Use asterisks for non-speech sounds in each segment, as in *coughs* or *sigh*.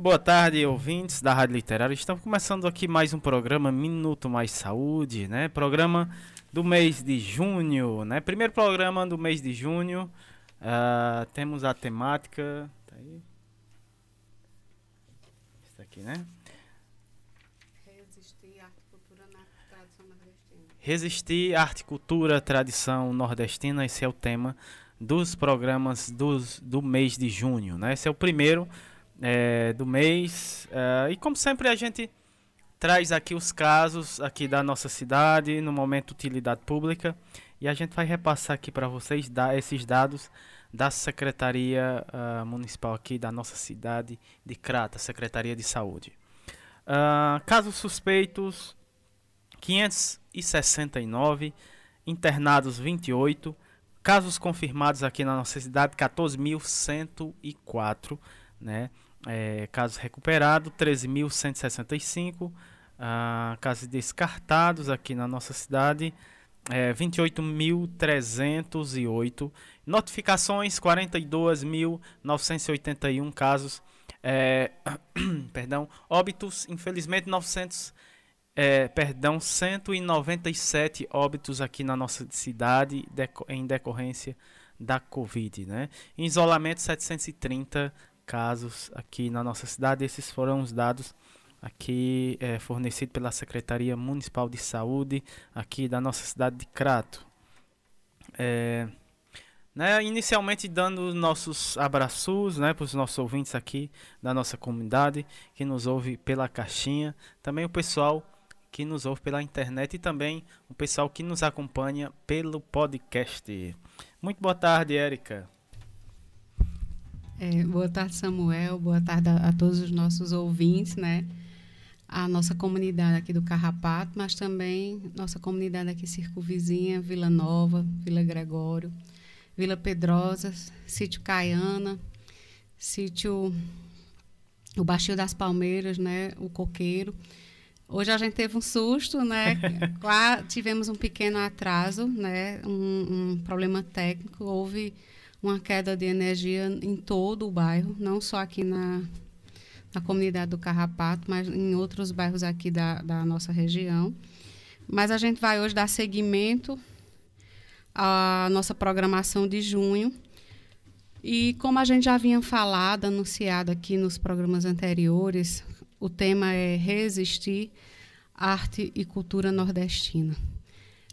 Muito boa tarde, ouvintes da Rádio Literária. Estamos começando aqui mais um programa Minuto Mais Saúde, né? Programa do mês de junho, né? Primeiro programa do mês de junho. Uh, temos a temática. Tá aí. Isso aqui, né? Resistir, arte, cultura, tradição nordestina. Resistir, arte, cultura, tradição nordestina. Esse é o tema dos programas dos, do mês de junho, né? Esse é o primeiro é, do mês. É, e como sempre a gente traz aqui os casos aqui da nossa cidade no momento utilidade pública e a gente vai repassar aqui para vocês dar esses dados da Secretaria uh, Municipal aqui da nossa cidade de Crata, Secretaria de Saúde. Uh, casos suspeitos 569, internados 28, casos confirmados aqui na nossa cidade 14.104, né? É, casos recuperados, 13.165. Uh, ah, casos descartados aqui na nossa cidade, é, 28.308. Notificações, 42.981 casos. É, *coughs* perdão, óbitos, infelizmente 900, é, perdão, 197 óbitos aqui na nossa cidade deco em decorrência da Covid, né? Em isolamento 730 casos aqui na nossa cidade. Esses foram os dados aqui é, fornecidos pela Secretaria Municipal de Saúde aqui da nossa cidade de Crato. É, né, inicialmente dando nossos abraços né, para os nossos ouvintes aqui da nossa comunidade que nos ouve pela caixinha, também o pessoal que nos ouve pela internet e também o pessoal que nos acompanha pelo podcast. Muito boa tarde, Érica. É, boa tarde, Samuel. Boa tarde a, a, todos os nossos ouvintes, né? A nossa comunidade aqui do Carrapato, mas também nossa comunidade aqui circunvizinha, Vila Nova, Vila Gregório, Vila Pedrosa, Sítio Caiana, Sítio o Baixio das Palmeiras, né? O Coqueiro. Hoje a gente teve um susto, né? *laughs* tivemos um pequeno atraso, né? Um, um problema técnico. Houve uma queda de energia em todo o bairro, não só aqui na, na comunidade do Carrapato, mas em outros bairros aqui da, da nossa região. Mas a gente vai hoje dar seguimento à nossa programação de junho. E como a gente já vinha falado, anunciado aqui nos programas anteriores, o tema é Resistir Arte e Cultura Nordestina.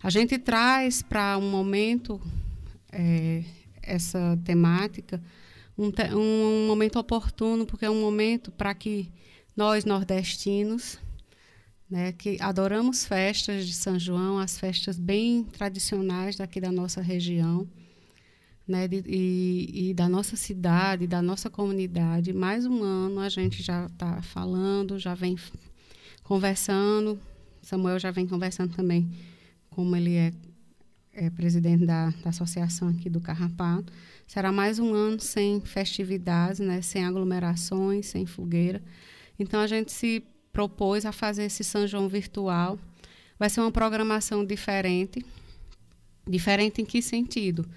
A gente traz para um momento é, essa temática, um, te, um momento oportuno, porque é um momento para que nós nordestinos, né, que adoramos festas de São João, as festas bem tradicionais daqui da nossa região, né, de, e, e, da nossa cidade, da nossa comunidade. Mais um ano a gente já está falando, já vem conversando. Samuel já vem conversando também, como ele é é, presidente da, da, associação aqui do Carrapato. Será mais um ano sem festividades, né, sem aglomerações, sem fogueira. Então a gente se propôs a fazer esse São João virtual. Vai ser uma programação diferente. Diferente em que sentido?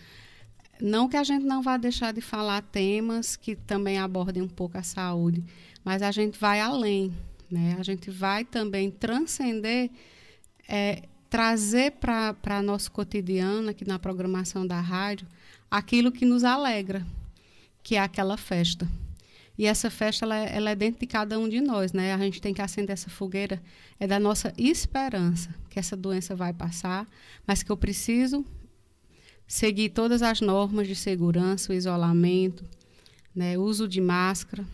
Não que a gente não vá deixar de falar temas que também abordem um pouco a saúde, mas a gente vai além, né? A gente vai também transcender é, trazer para nosso cotidiano, aqui na programação da rádio, aquilo que nos alegra, que é aquela festa. E essa festa ela é, ela é, dentro de cada um de nós, né? A gente tem que acender essa fogueira é da nossa esperança que essa doença vai passar, mas que eu preciso seguir todas as normas de segurança, o isolamento, né? Uso de máscara.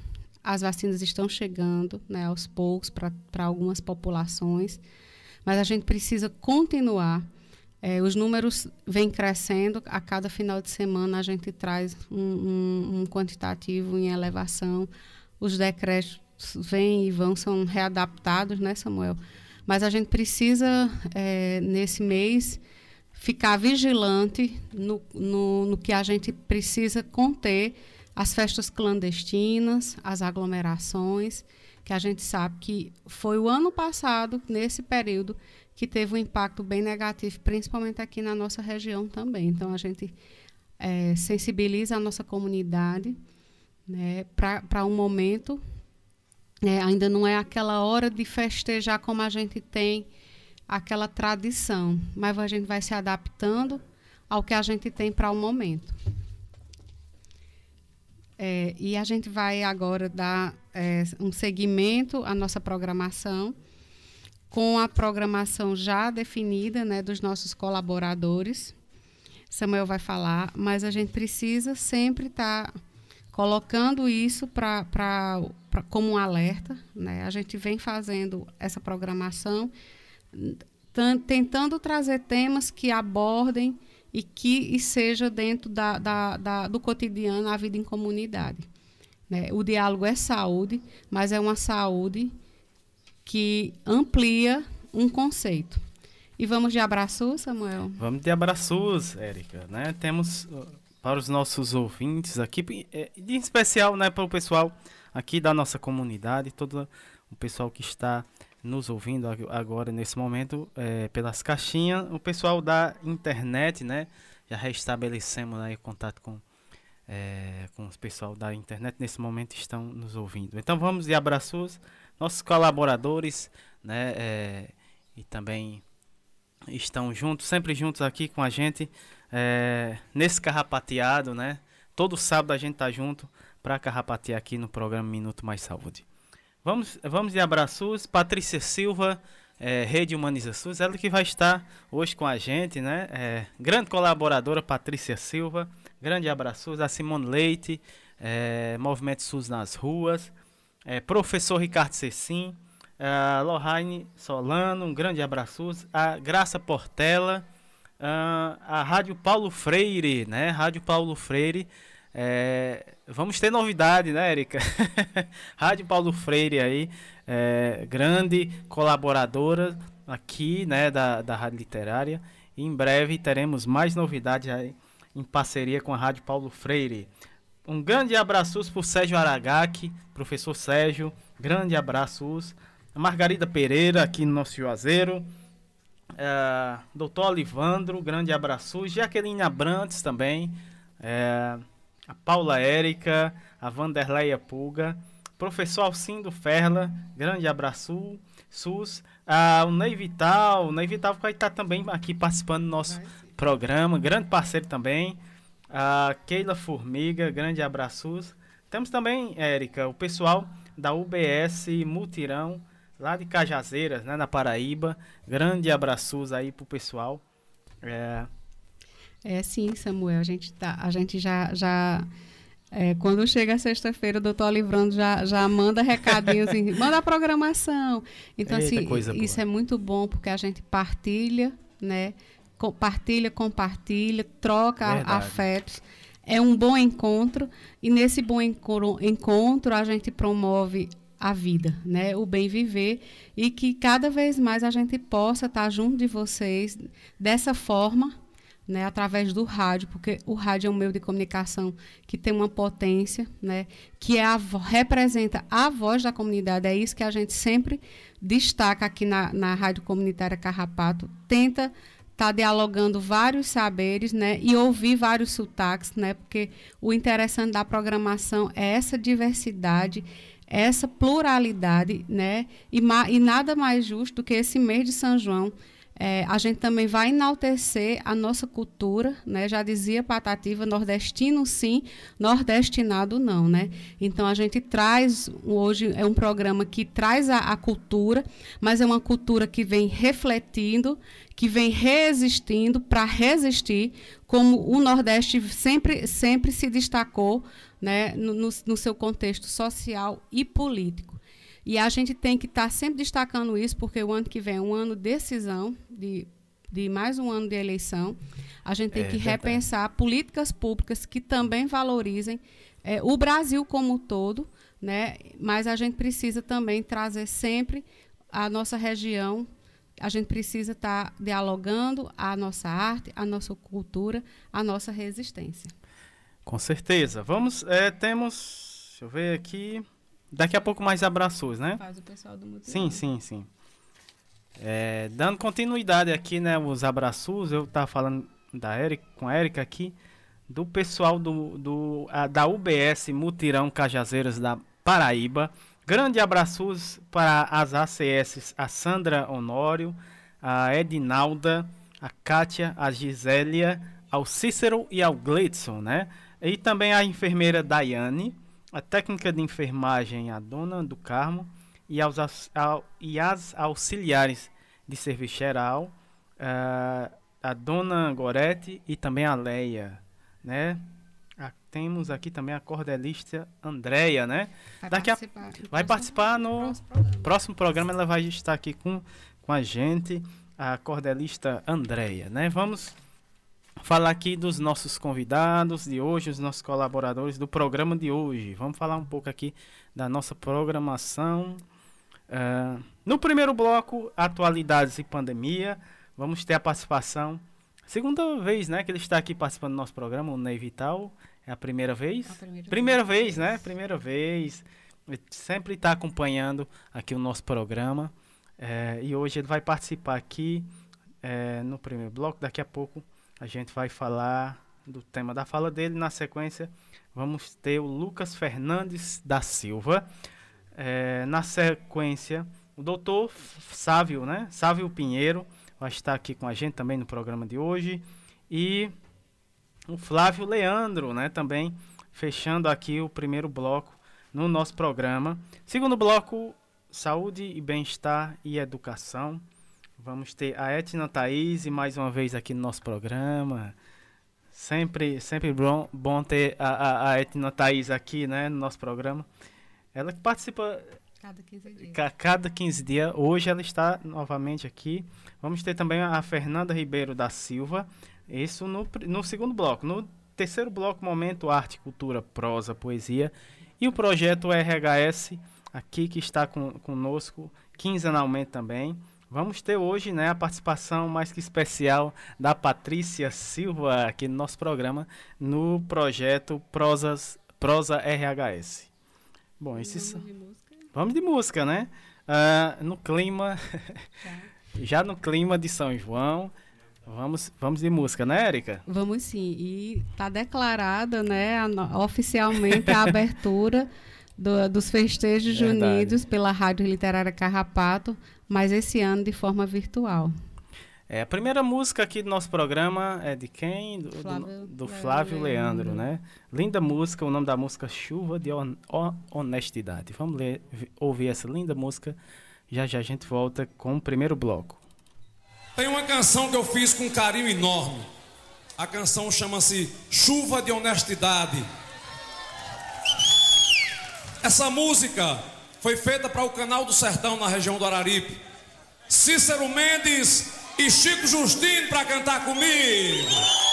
As vacinas estão chegando, né? Aos poucos para algumas populações mas a gente precisa continuar. É, os números vêm crescendo, a cada final de semana a gente traz um, um, um quantitativo em elevação, os decretos vêm e vão, são readaptados, né, Samuel? Mas a gente precisa, é, nesse mês, ficar vigilante no, no, no que a gente precisa conter as festas clandestinas, as aglomerações que a gente sabe que foi o ano passado, nesse período, que teve um impacto bem negativo, principalmente aqui na nossa região também. Então, a gente é, sensibiliza a nossa comunidade né, para um momento É, ainda não é aquela hora de festejar como a gente tem aquela tradição, mas a gente vai se adaptando ao que a gente tem para o momento. É, e a gente vai agora dar é, um segmento à nossa programação, com a programação já definida né, dos nossos colaboradores. Samuel vai falar, mas a gente precisa sempre estar tá colocando isso pra, pra, pra, como um alerta. Né? A gente vem fazendo essa programação, tentando trazer temas que abordem e que e seja dentro da, da, da, do cotidiano a vida em comunidade. Né? O diálogo é saúde, mas é uma saúde que amplia um conceito. E vamos de abraços, Samuel? Vamos de abraços, Érica. Né? Temos uh, para os nossos ouvintes aqui, em especial né, para o pessoal aqui da nossa comunidade, todo o pessoal que está nos ouvindo agora nesse momento é, pelas caixinhas, o pessoal da internet, né? Já restabelecemos aí contato com, é, com os pessoal da internet nesse momento estão nos ouvindo. Então vamos de abraços, nossos colaboradores, né? É, e também estão juntos, sempre juntos aqui com a gente é, nesse carrapateado, né? Todo sábado a gente tá junto para carrapatear aqui no programa Minuto Mais Saúde. Vamos, vamos de abraços. Patrícia Silva, é, Rede Humaniza SUS, ela que vai estar hoje com a gente, né? É, grande colaboradora, Patrícia Silva. Grande abraços. A Simone Leite, é, Movimento SUS nas ruas. É, professor Ricardo Cecim. A Lohane Solano, um grande abraço. A Graça Portela. A, a Rádio Paulo Freire, né? Rádio Paulo Freire. É, vamos ter novidade, né, Erika? *laughs* Rádio Paulo Freire aí, é, grande colaboradora aqui, né, da, da Rádio Literária. E em breve teremos mais novidades aí em parceria com a Rádio Paulo Freire. Um grande abraço para o Sérgio Aragaki, professor Sérgio, grande abraço. Margarida Pereira aqui no nosso Juazeiro. É, doutor Olivandro, grande abraço. Jaqueline Abrantes também. É, a Paula Érica, a Vanderleia Pulga, professor Alcindo Ferla, grande abraço, SUS, ah, o Ney Vital, o Ney Vital vai estar também aqui participando do nosso programa, grande parceiro também, a Keila Formiga, grande abraço. Temos também, Érica, o pessoal da UBS Mutirão, lá de Cajazeiras, né, na Paraíba, grande abraços aí pro pessoal. É, é sim, Samuel. A gente, tá, a gente já. já é, quando chega sexta-feira, o doutor Livrando já, já manda recadinhos, *laughs* manda a programação. Então, Eita, assim, isso é muito bom porque a gente partilha, né? Compartilha, compartilha, troca Verdade. afetos. É um bom encontro e nesse bom encontro a gente promove a vida, né? O bem viver e que cada vez mais a gente possa estar junto de vocês dessa forma, né, através do rádio, porque o rádio é um meio de comunicação que tem uma potência, né, que é a, representa a voz da comunidade. É isso que a gente sempre destaca aqui na, na Rádio Comunitária Carrapato. Tenta estar tá dialogando vários saberes né, e ouvir vários sotaques, né, porque o interessante da programação é essa diversidade, essa pluralidade, né, e, e nada mais justo do que esse mês de São João é, a gente também vai enaltecer a nossa cultura, né? Já dizia Patativa, nordestino sim, nordestinado não, né? Então a gente traz hoje é um programa que traz a, a cultura, mas é uma cultura que vem refletindo, que vem resistindo para resistir, como o Nordeste sempre sempre se destacou, né? no, no, no seu contexto social e político. E a gente tem que estar tá sempre destacando isso, porque o ano que vem é um ano de decisão, de, de mais um ano de eleição. A gente tem é, que verdade. repensar políticas públicas que também valorizem é, o Brasil como um todo, né? mas a gente precisa também trazer sempre a nossa região. A gente precisa estar tá dialogando a nossa arte, a nossa cultura, a nossa resistência. Com certeza. Vamos, é, temos, deixa eu ver aqui. Daqui a pouco mais abraços, né? Faz o pessoal do Sim, sim, sim. É, dando continuidade aqui, né, os abraços, eu tava falando da Eric, com a Erika aqui, do pessoal do, do a, da UBS Mutirão Cajazeiras da Paraíba. Grande abraços para as ACS, a Sandra Honório, a Edinalda, a Kátia, a Gisélia, ao Cícero e ao Gleidson, né? E também a enfermeira Daiane, a técnica de enfermagem, a dona do Carmo, e, aos, ao, e as auxiliares de serviço geral, uh, a dona Gorete e também a Leia, né? A, temos aqui também a cordelista Andréia, né? Vai Daqui participar, a, vai participar no próximo programa. próximo programa, ela vai estar aqui com, com a gente, a cordelista Andréia, né? Vamos falar aqui dos nossos convidados de hoje, os nossos colaboradores do programa de hoje. Vamos falar um pouco aqui da nossa programação. Uh, no primeiro bloco, atualidades e pandemia, vamos ter a participação. Segunda vez, né, que ele está aqui participando do nosso programa, o Ney Vital. É a primeira vez? A primeira primeira vez. vez, né? Primeira vez. Ele sempre está acompanhando aqui o nosso programa. É, e hoje ele vai participar aqui é, no primeiro bloco. Daqui a pouco a gente vai falar do tema da fala dele. Na sequência, vamos ter o Lucas Fernandes da Silva. É, na sequência, o doutor Sávio, né? Sávio Pinheiro vai estar aqui com a gente também no programa de hoje. E o Flávio Leandro, né? Também fechando aqui o primeiro bloco no nosso programa. Segundo bloco, saúde e bem-estar e educação. Vamos ter a Etna Thaís mais uma vez aqui no nosso programa. Sempre, sempre bom, bom ter a, a, a Etna Thaís aqui, né, no nosso programa. Ela que participa Cada 15 dias. ca- cada 15 dias. Hoje ela está novamente aqui. Vamos ter também a Fernanda Ribeiro da Silva. Isso no, no segundo bloco. No terceiro bloco, momento arte, cultura, prosa, poesia. E o projeto RHS, aqui que está com, conosco quinzenalmente também. Vamos ter hoje né, a participação mais que especial da Patrícia Silva aqui no nosso programa no projeto Prosas, Prosa RHS. Bom, esses. Vamos de música, Vamos de música, né? Ah, no clima, *laughs* já no clima de São João, vamos, vamos de música, né, Érica? Vamos sim. E está declarada né, a oficialmente a abertura do- dos festejos Verdade. junidos pela Rádio Literária Carrapato, mas esse ano de forma virtual. É, a primeira música aqui do nosso programa é de quem? Do, do- Flávio do Le- Flávio Leandro, Leandro. né? Linda música, o nome da música Chuva de Hon- Ho- Honestidade. Vamos ler, vi- ouvir essa linda música. Já já a gente volta com o primeiro bloco. Tem uma canção que eu fiz com um carinho enorme. A canção chama-se Chuva de Honestidade. Essa música foi feita para o canal do Sertão na região do Araripe. Cícero Mendes e Chico Justino para cantar comigo.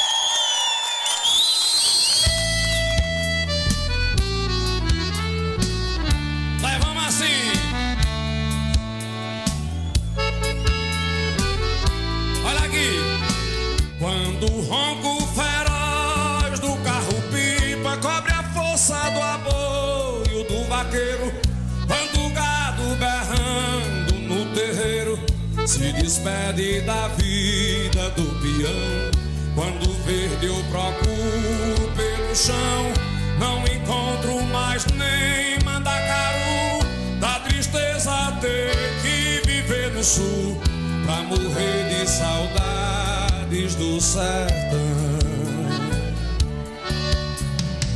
Se despede da vida do peão, quando verde eu procuro pelo chão, não encontro mais nem mandacaru, da tristeza ter que viver no sul pra morrer de saudades do sertão.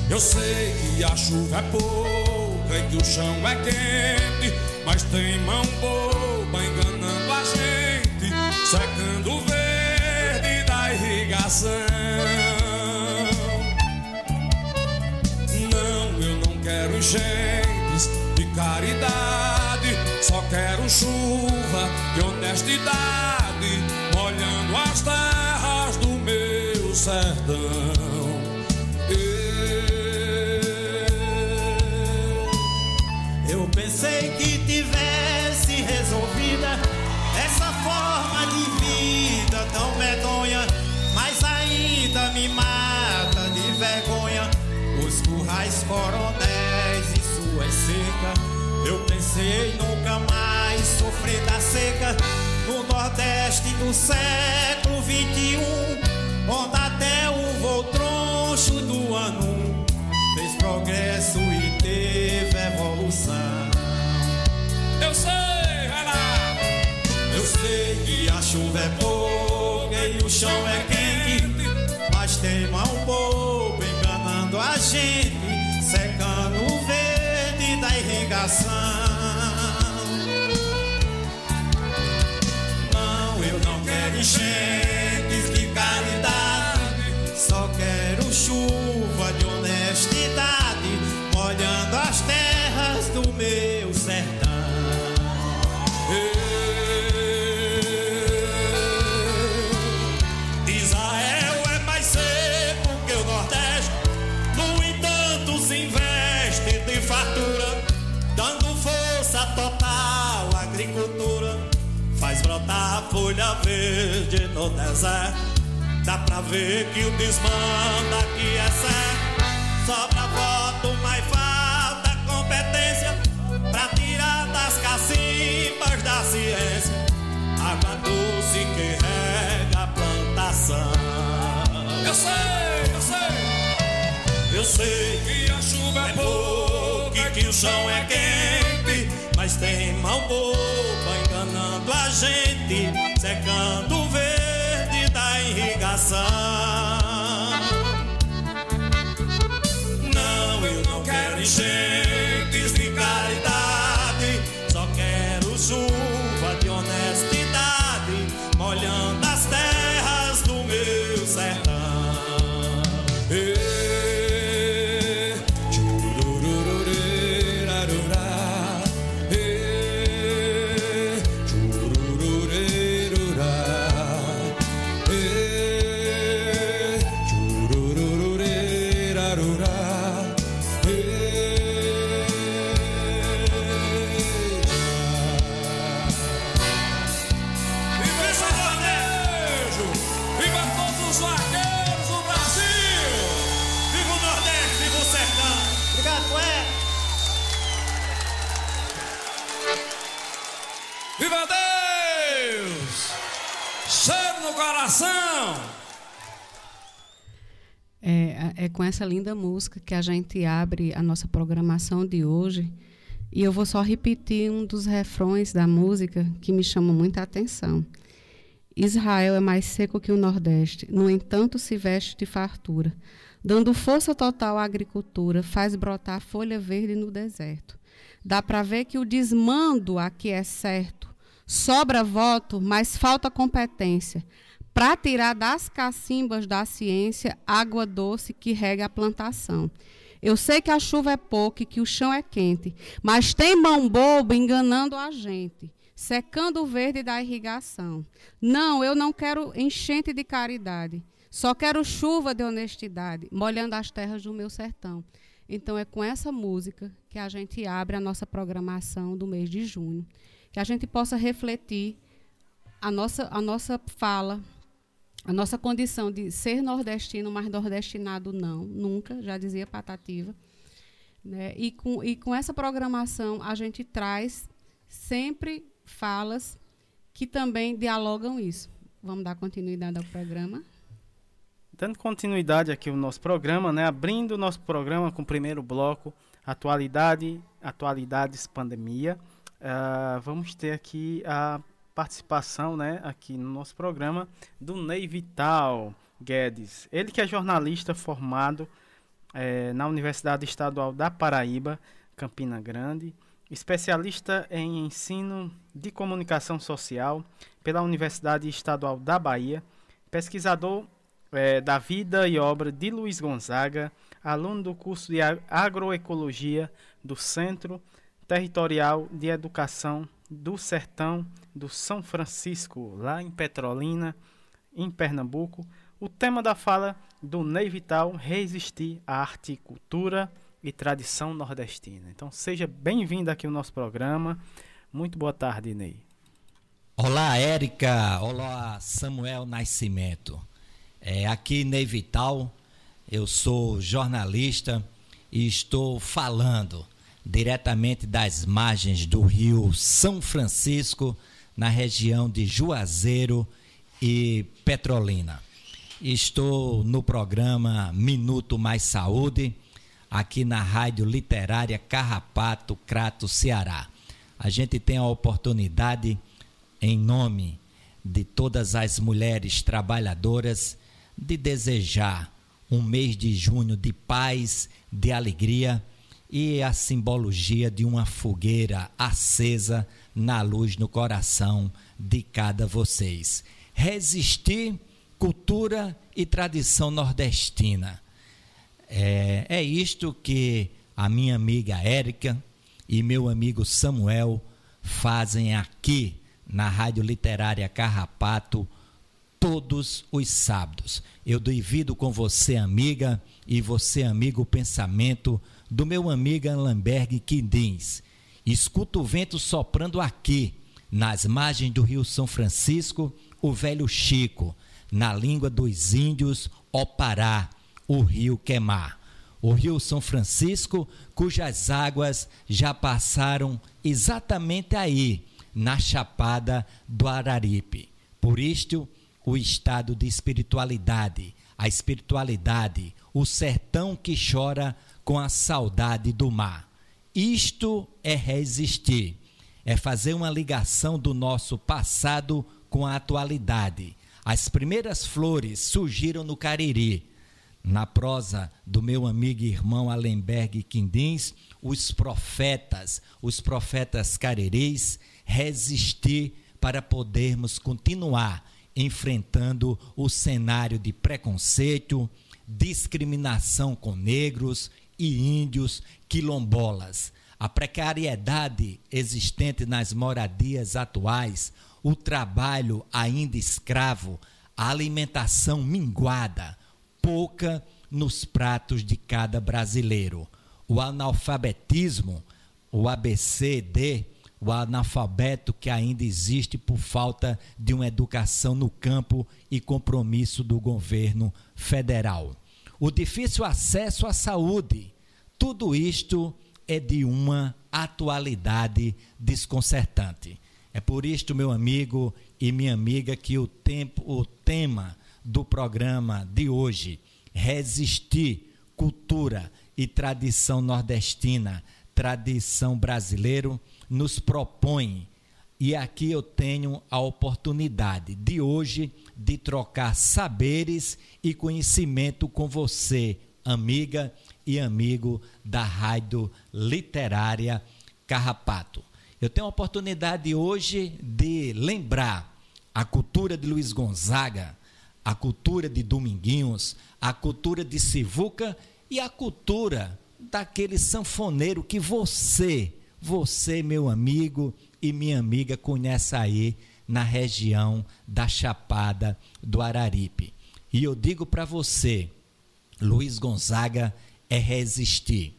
Eu sei que a chuva é pouca e que o chão é quente, mas tem mão boba enganando a gente, secando o verde da irrigação. Não, eu não quero enchentes de caridade, só quero chuva de honestidade, molhando as terras do meu sertão. coronéis e suas é secas. Eu pensei nunca mais sofrer da seca no Nordeste do século 21, onde até o voo troncho do ano fez progresso e teve evolução. Eu sei, vai lá! Eu sei que a chuva é pouca e o chão é quente, mas tem mal pouco enganando a gente. Não folha verde no deserto. Dá pra ver que o desmanda aqui é certo. Sobra voto, mas falta competência pra tirar das cacimbas da ciência água doce que rega a plantação. Eu sei, eu sei Eu sei que a chuva é é pouca, pouco que o chão é quente, mas tem mão boba enganando a gente, secando o verde da irrigação. Não, eu não quero enchentes É, com essa linda música que a gente abre a nossa programação de hoje. E eu vou só repetir um dos refrões da música que me chama muita atenção. Israel é mais seco que o Nordeste, no entanto se veste de fartura. Dando força total à agricultura, faz brotar folha verde no deserto. Dá para ver que o desmando aqui é certo. Sobra voto, mas falta competência para tirar das cacimbas da ciência água doce que rega a plantação. Eu sei que a chuva é pouca e que o chão é quente, mas tem mão boba enganando a gente, secando o verde da irrigação. Não, eu não quero enchente de caridade, só quero chuva de honestidade, molhando as terras do meu sertão. Então é com essa música que a gente abre a nossa programação do mês de junho, que a gente possa refletir a nossa, a nossa fala, a nossa condição de ser nordestino, mas nordestinado não, nunca, já dizia Patativa. Né? E, com, e com essa programação, a gente traz sempre falas que também dialogam isso. Vamos dar continuidade ao programa. Dando continuidade aqui ao nosso programa, né? Abrindo o nosso programa com o primeiro bloco, atualidade, atualidades, pandemia. Ah, vamos ter aqui a participação, né, aqui no nosso programa do Ney Vital Guedes. Ele que é jornalista formado eh, na Universidade Estadual da Paraíba, Campina Grande, especialista em ensino de comunicação social pela Universidade Estadual da Bahia, pesquisador eh, da vida e obra de Luiz Gonzaga, aluno do curso de agroecologia do Centro Territorial de Educação do Sertão do São Francisco, lá em Petrolina, em Pernambuco. O tema da fala do Ney Vital, resistir à arte, cultura e tradição nordestina. Então seja bem-vindo aqui ao nosso programa. Muito boa tarde, Ney. Olá, Érica. Olá, Samuel Nascimento. É, aqui, Ney Vital, eu sou jornalista e estou falando diretamente das margens do rio São Francisco, na região de Juazeiro e Petrolina. Estou no programa Minuto Mais Saúde, aqui na Rádio Literária Carrapato, Crato, Ceará. A gente tem a oportunidade, em nome de todas as mulheres trabalhadoras, de desejar um mês de junho de paz, de alegria e a simbologia de uma fogueira acesa na luz no coração de cada vocês. Resistir, cultura e tradição nordestina. É, é isto que a minha amiga Érica e meu amigo Samuel fazem aqui na Rádio Literária Carrapato todos os sábados. Eu divido com você, amiga, e você, amigo, o pensamento do meu amigo Lamberg Quindins. Escuta o vento soprando aqui, nas margens do Rio São Francisco, o velho Chico, na língua dos índios, Opará, o rio Quemar. O rio São Francisco, cujas águas já passaram exatamente aí, na Chapada do Araripe. Por isto, o estado de espiritualidade, a espiritualidade, o sertão que chora com a saudade do mar. Isto é resistir, é fazer uma ligação do nosso passado com a atualidade. As primeiras flores surgiram no Cariri. Na prosa do meu amigo e irmão Alemberg Quindins, os profetas, os profetas cariris, resistir para podermos continuar enfrentando o cenário de preconceito, discriminação com negros e índios quilombolas. A precariedade existente nas moradias atuais, o trabalho ainda escravo, a alimentação minguada, pouca nos pratos de cada brasileiro. O analfabetismo, o ABCD, o analfabeto que ainda existe por falta de uma educação no campo e compromisso do governo federal. O difícil acesso à saúde, tudo isto é de uma atualidade desconcertante. É por isto, meu amigo e minha amiga, que o tempo, o tema do programa de hoje, resistir, cultura e tradição nordestina, tradição brasileiro, nos propõe. E aqui eu tenho a oportunidade de hoje de trocar saberes e conhecimento com você, amiga e amigo da Rádio Literária Carrapato. Eu tenho a oportunidade hoje de lembrar a cultura de Luiz Gonzaga, a cultura de Dominguinhos, a cultura de Sivuca e a cultura daquele sanfoneiro que você você, meu amigo e minha amiga, conhece aí na região da Chapada do Araripe. E eu digo para você, Luiz Gonzaga é resistir.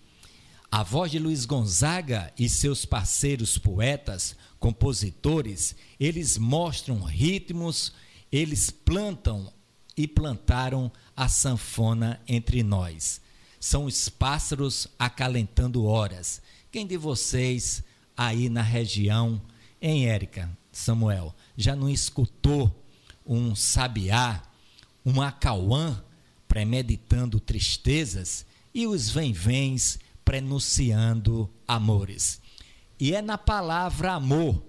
A voz de Luiz Gonzaga e seus parceiros poetas, compositores, eles mostram ritmos, eles plantam e plantaram a sanfona entre nós. São os pássaros acalentando horas. Quem de vocês aí na região, em Érica, Samuel, já não escutou um sabiá, um acauã premeditando tristezas e os vem-vens prenunciando amores? E é na palavra amor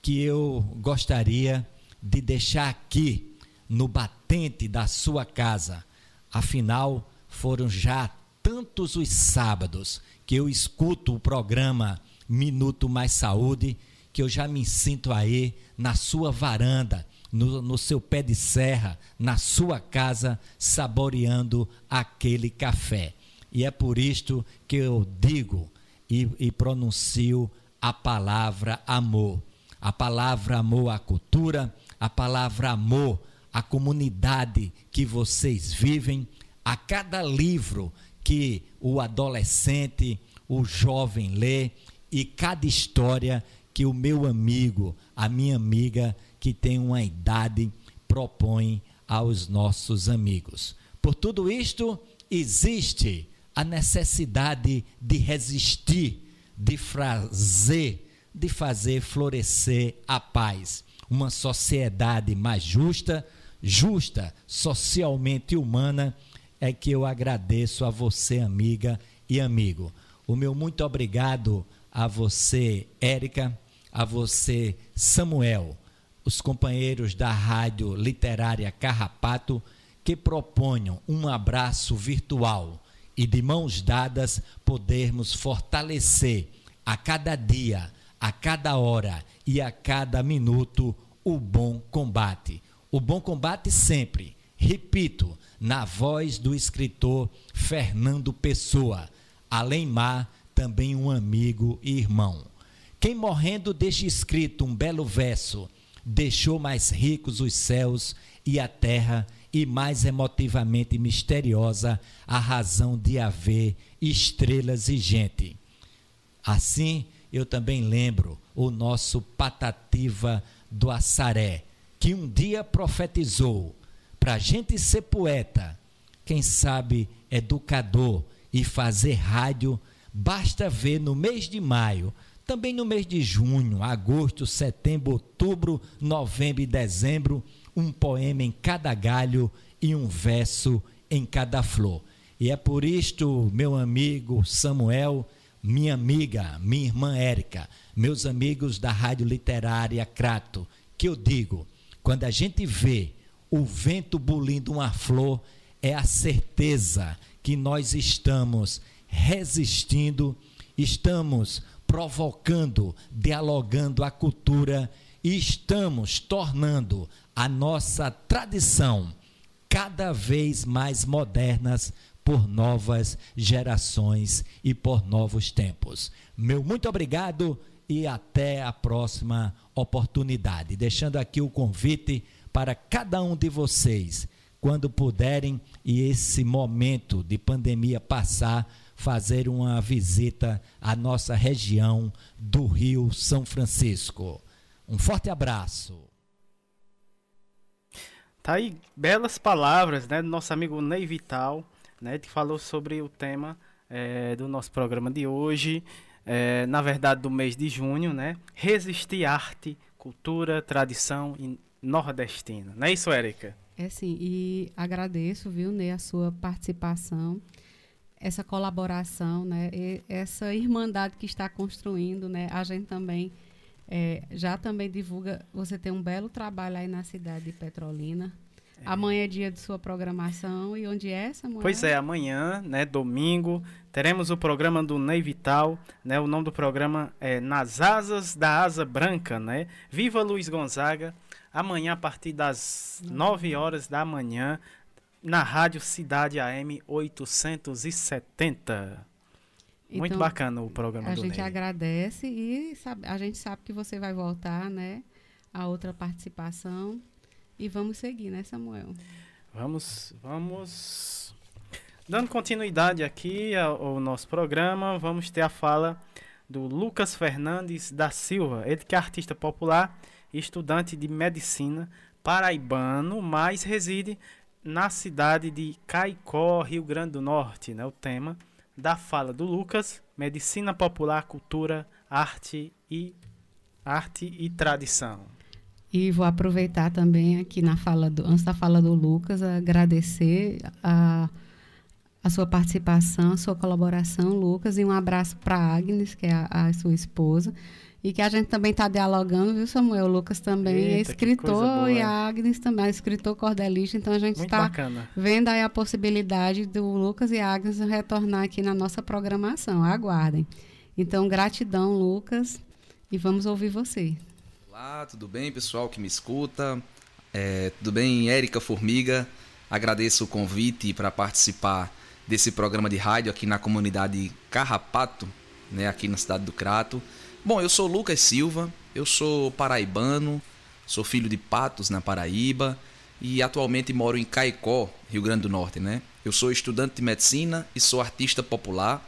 que eu gostaria de deixar aqui no batente da sua casa. Afinal, foram já tantos os sábados que eu escuto o programa Minuto Mais Saúde, que eu já me sinto aí na sua varanda, no, no seu pé de serra, na sua casa, saboreando aquele café. E é por isto que eu digo e, e pronuncio a palavra amor. A palavra amor à cultura, a palavra amor à comunidade que vocês vivem, a cada livro que o adolescente, o jovem lê e cada história que o meu amigo, a minha amiga que tem uma idade propõe aos nossos amigos. Por tudo isto, existe a necessidade de resistir, de fazer, de fazer florescer a paz, uma sociedade mais justa, justa, socialmente humana é que eu agradeço a você, amiga e amigo. O meu muito obrigado a você, Érica, a você, Samuel, os companheiros da Rádio Literária Carrapato que proponham um abraço virtual e de mãos dadas podermos fortalecer a cada dia, a cada hora e a cada minuto o bom combate. O bom combate sempre, repito, na voz do escritor Fernando Pessoa, além mar, também um amigo e irmão. Quem morrendo deixa escrito um belo verso, deixou mais ricos os céus e a terra e mais emotivamente misteriosa a razão de haver estrelas e gente. Assim, eu também lembro o nosso Patativa do Assaré, que um dia profetizou: para a gente ser poeta, quem sabe educador e fazer rádio, basta ver no mês de maio, também no mês de junho, agosto, setembro, outubro, novembro e dezembro um poema em cada galho e um verso em cada flor. E é por isto, meu amigo Samuel, minha amiga, minha irmã Érica, meus amigos da Rádio Literária Crato, que eu digo, quando a gente vê o vento bulindo uma flor, é a certeza que nós estamos resistindo, estamos provocando, dialogando a cultura e estamos tornando a nossa tradição cada vez mais modernas por novas gerações e por novos tempos. Meu muito obrigado e até a próxima oportunidade. Deixando aqui o convite para cada um de vocês, quando puderem e esse momento de pandemia passar, fazer uma visita à nossa região do Rio São Francisco. Um forte abraço. Tá aí belas palavras, né, do nosso amigo Ney Vital, né, que falou sobre o tema é, do nosso programa de hoje, é, na verdade do mês de junho, né, resistir arte, cultura, tradição nordestina. Não é isso, Érica? É sim, e agradeço, viu, Ney, a sua participação, essa colaboração, né, essa irmandade que está construindo, né, a gente também é, já também divulga, você tem um belo trabalho aí na cidade de Petrolina. É. Amanhã é dia de sua programação e onde é essa manhã? Pois é, amanhã, né, domingo, teremos o programa do Ney Vital, né? O nome do programa é Nas Asas da Asa Branca, né? Viva Luiz Gonzaga. Amanhã a partir das 9 horas da manhã na Rádio Cidade AM 870. Muito então, bacana o programa a do A gente Ney. agradece e sabe, a gente sabe que você vai voltar, né? A outra participação. E vamos seguir, né, Samuel? Vamos, vamos. Dando continuidade aqui ao, ao nosso programa, vamos ter a fala do Lucas Fernandes da Silva. Ele que é artista popular e estudante de medicina paraibano, mas reside na cidade de Caicó, Rio Grande do Norte, né? O tema da fala do Lucas, medicina popular, cultura, arte e arte e tradição. E vou aproveitar também aqui na fala do, antes da fala do Lucas, agradecer a, a sua participação, a sua colaboração, Lucas, e um abraço para Agnes, que é a, a sua esposa, e que a gente também está dialogando, viu, Samuel? O Lucas também é Eita, é escritor e a Agnes também é escritor cordelista. Então a gente está vendo aí a possibilidade do Lucas e a Agnes retornar aqui na nossa programação. Aguardem. Então, gratidão, Lucas, e vamos ouvir você. Olá, tudo bem, pessoal que me escuta? É, tudo bem, Érica Formiga? Agradeço o convite para participar desse programa de rádio aqui na comunidade Carrapato, né, aqui na cidade do Crato. Bom, eu sou Lucas Silva, eu sou paraibano, sou filho de Patos, na Paraíba, e atualmente moro em Caicó, Rio Grande do Norte, né? Eu sou estudante de medicina e sou artista popular.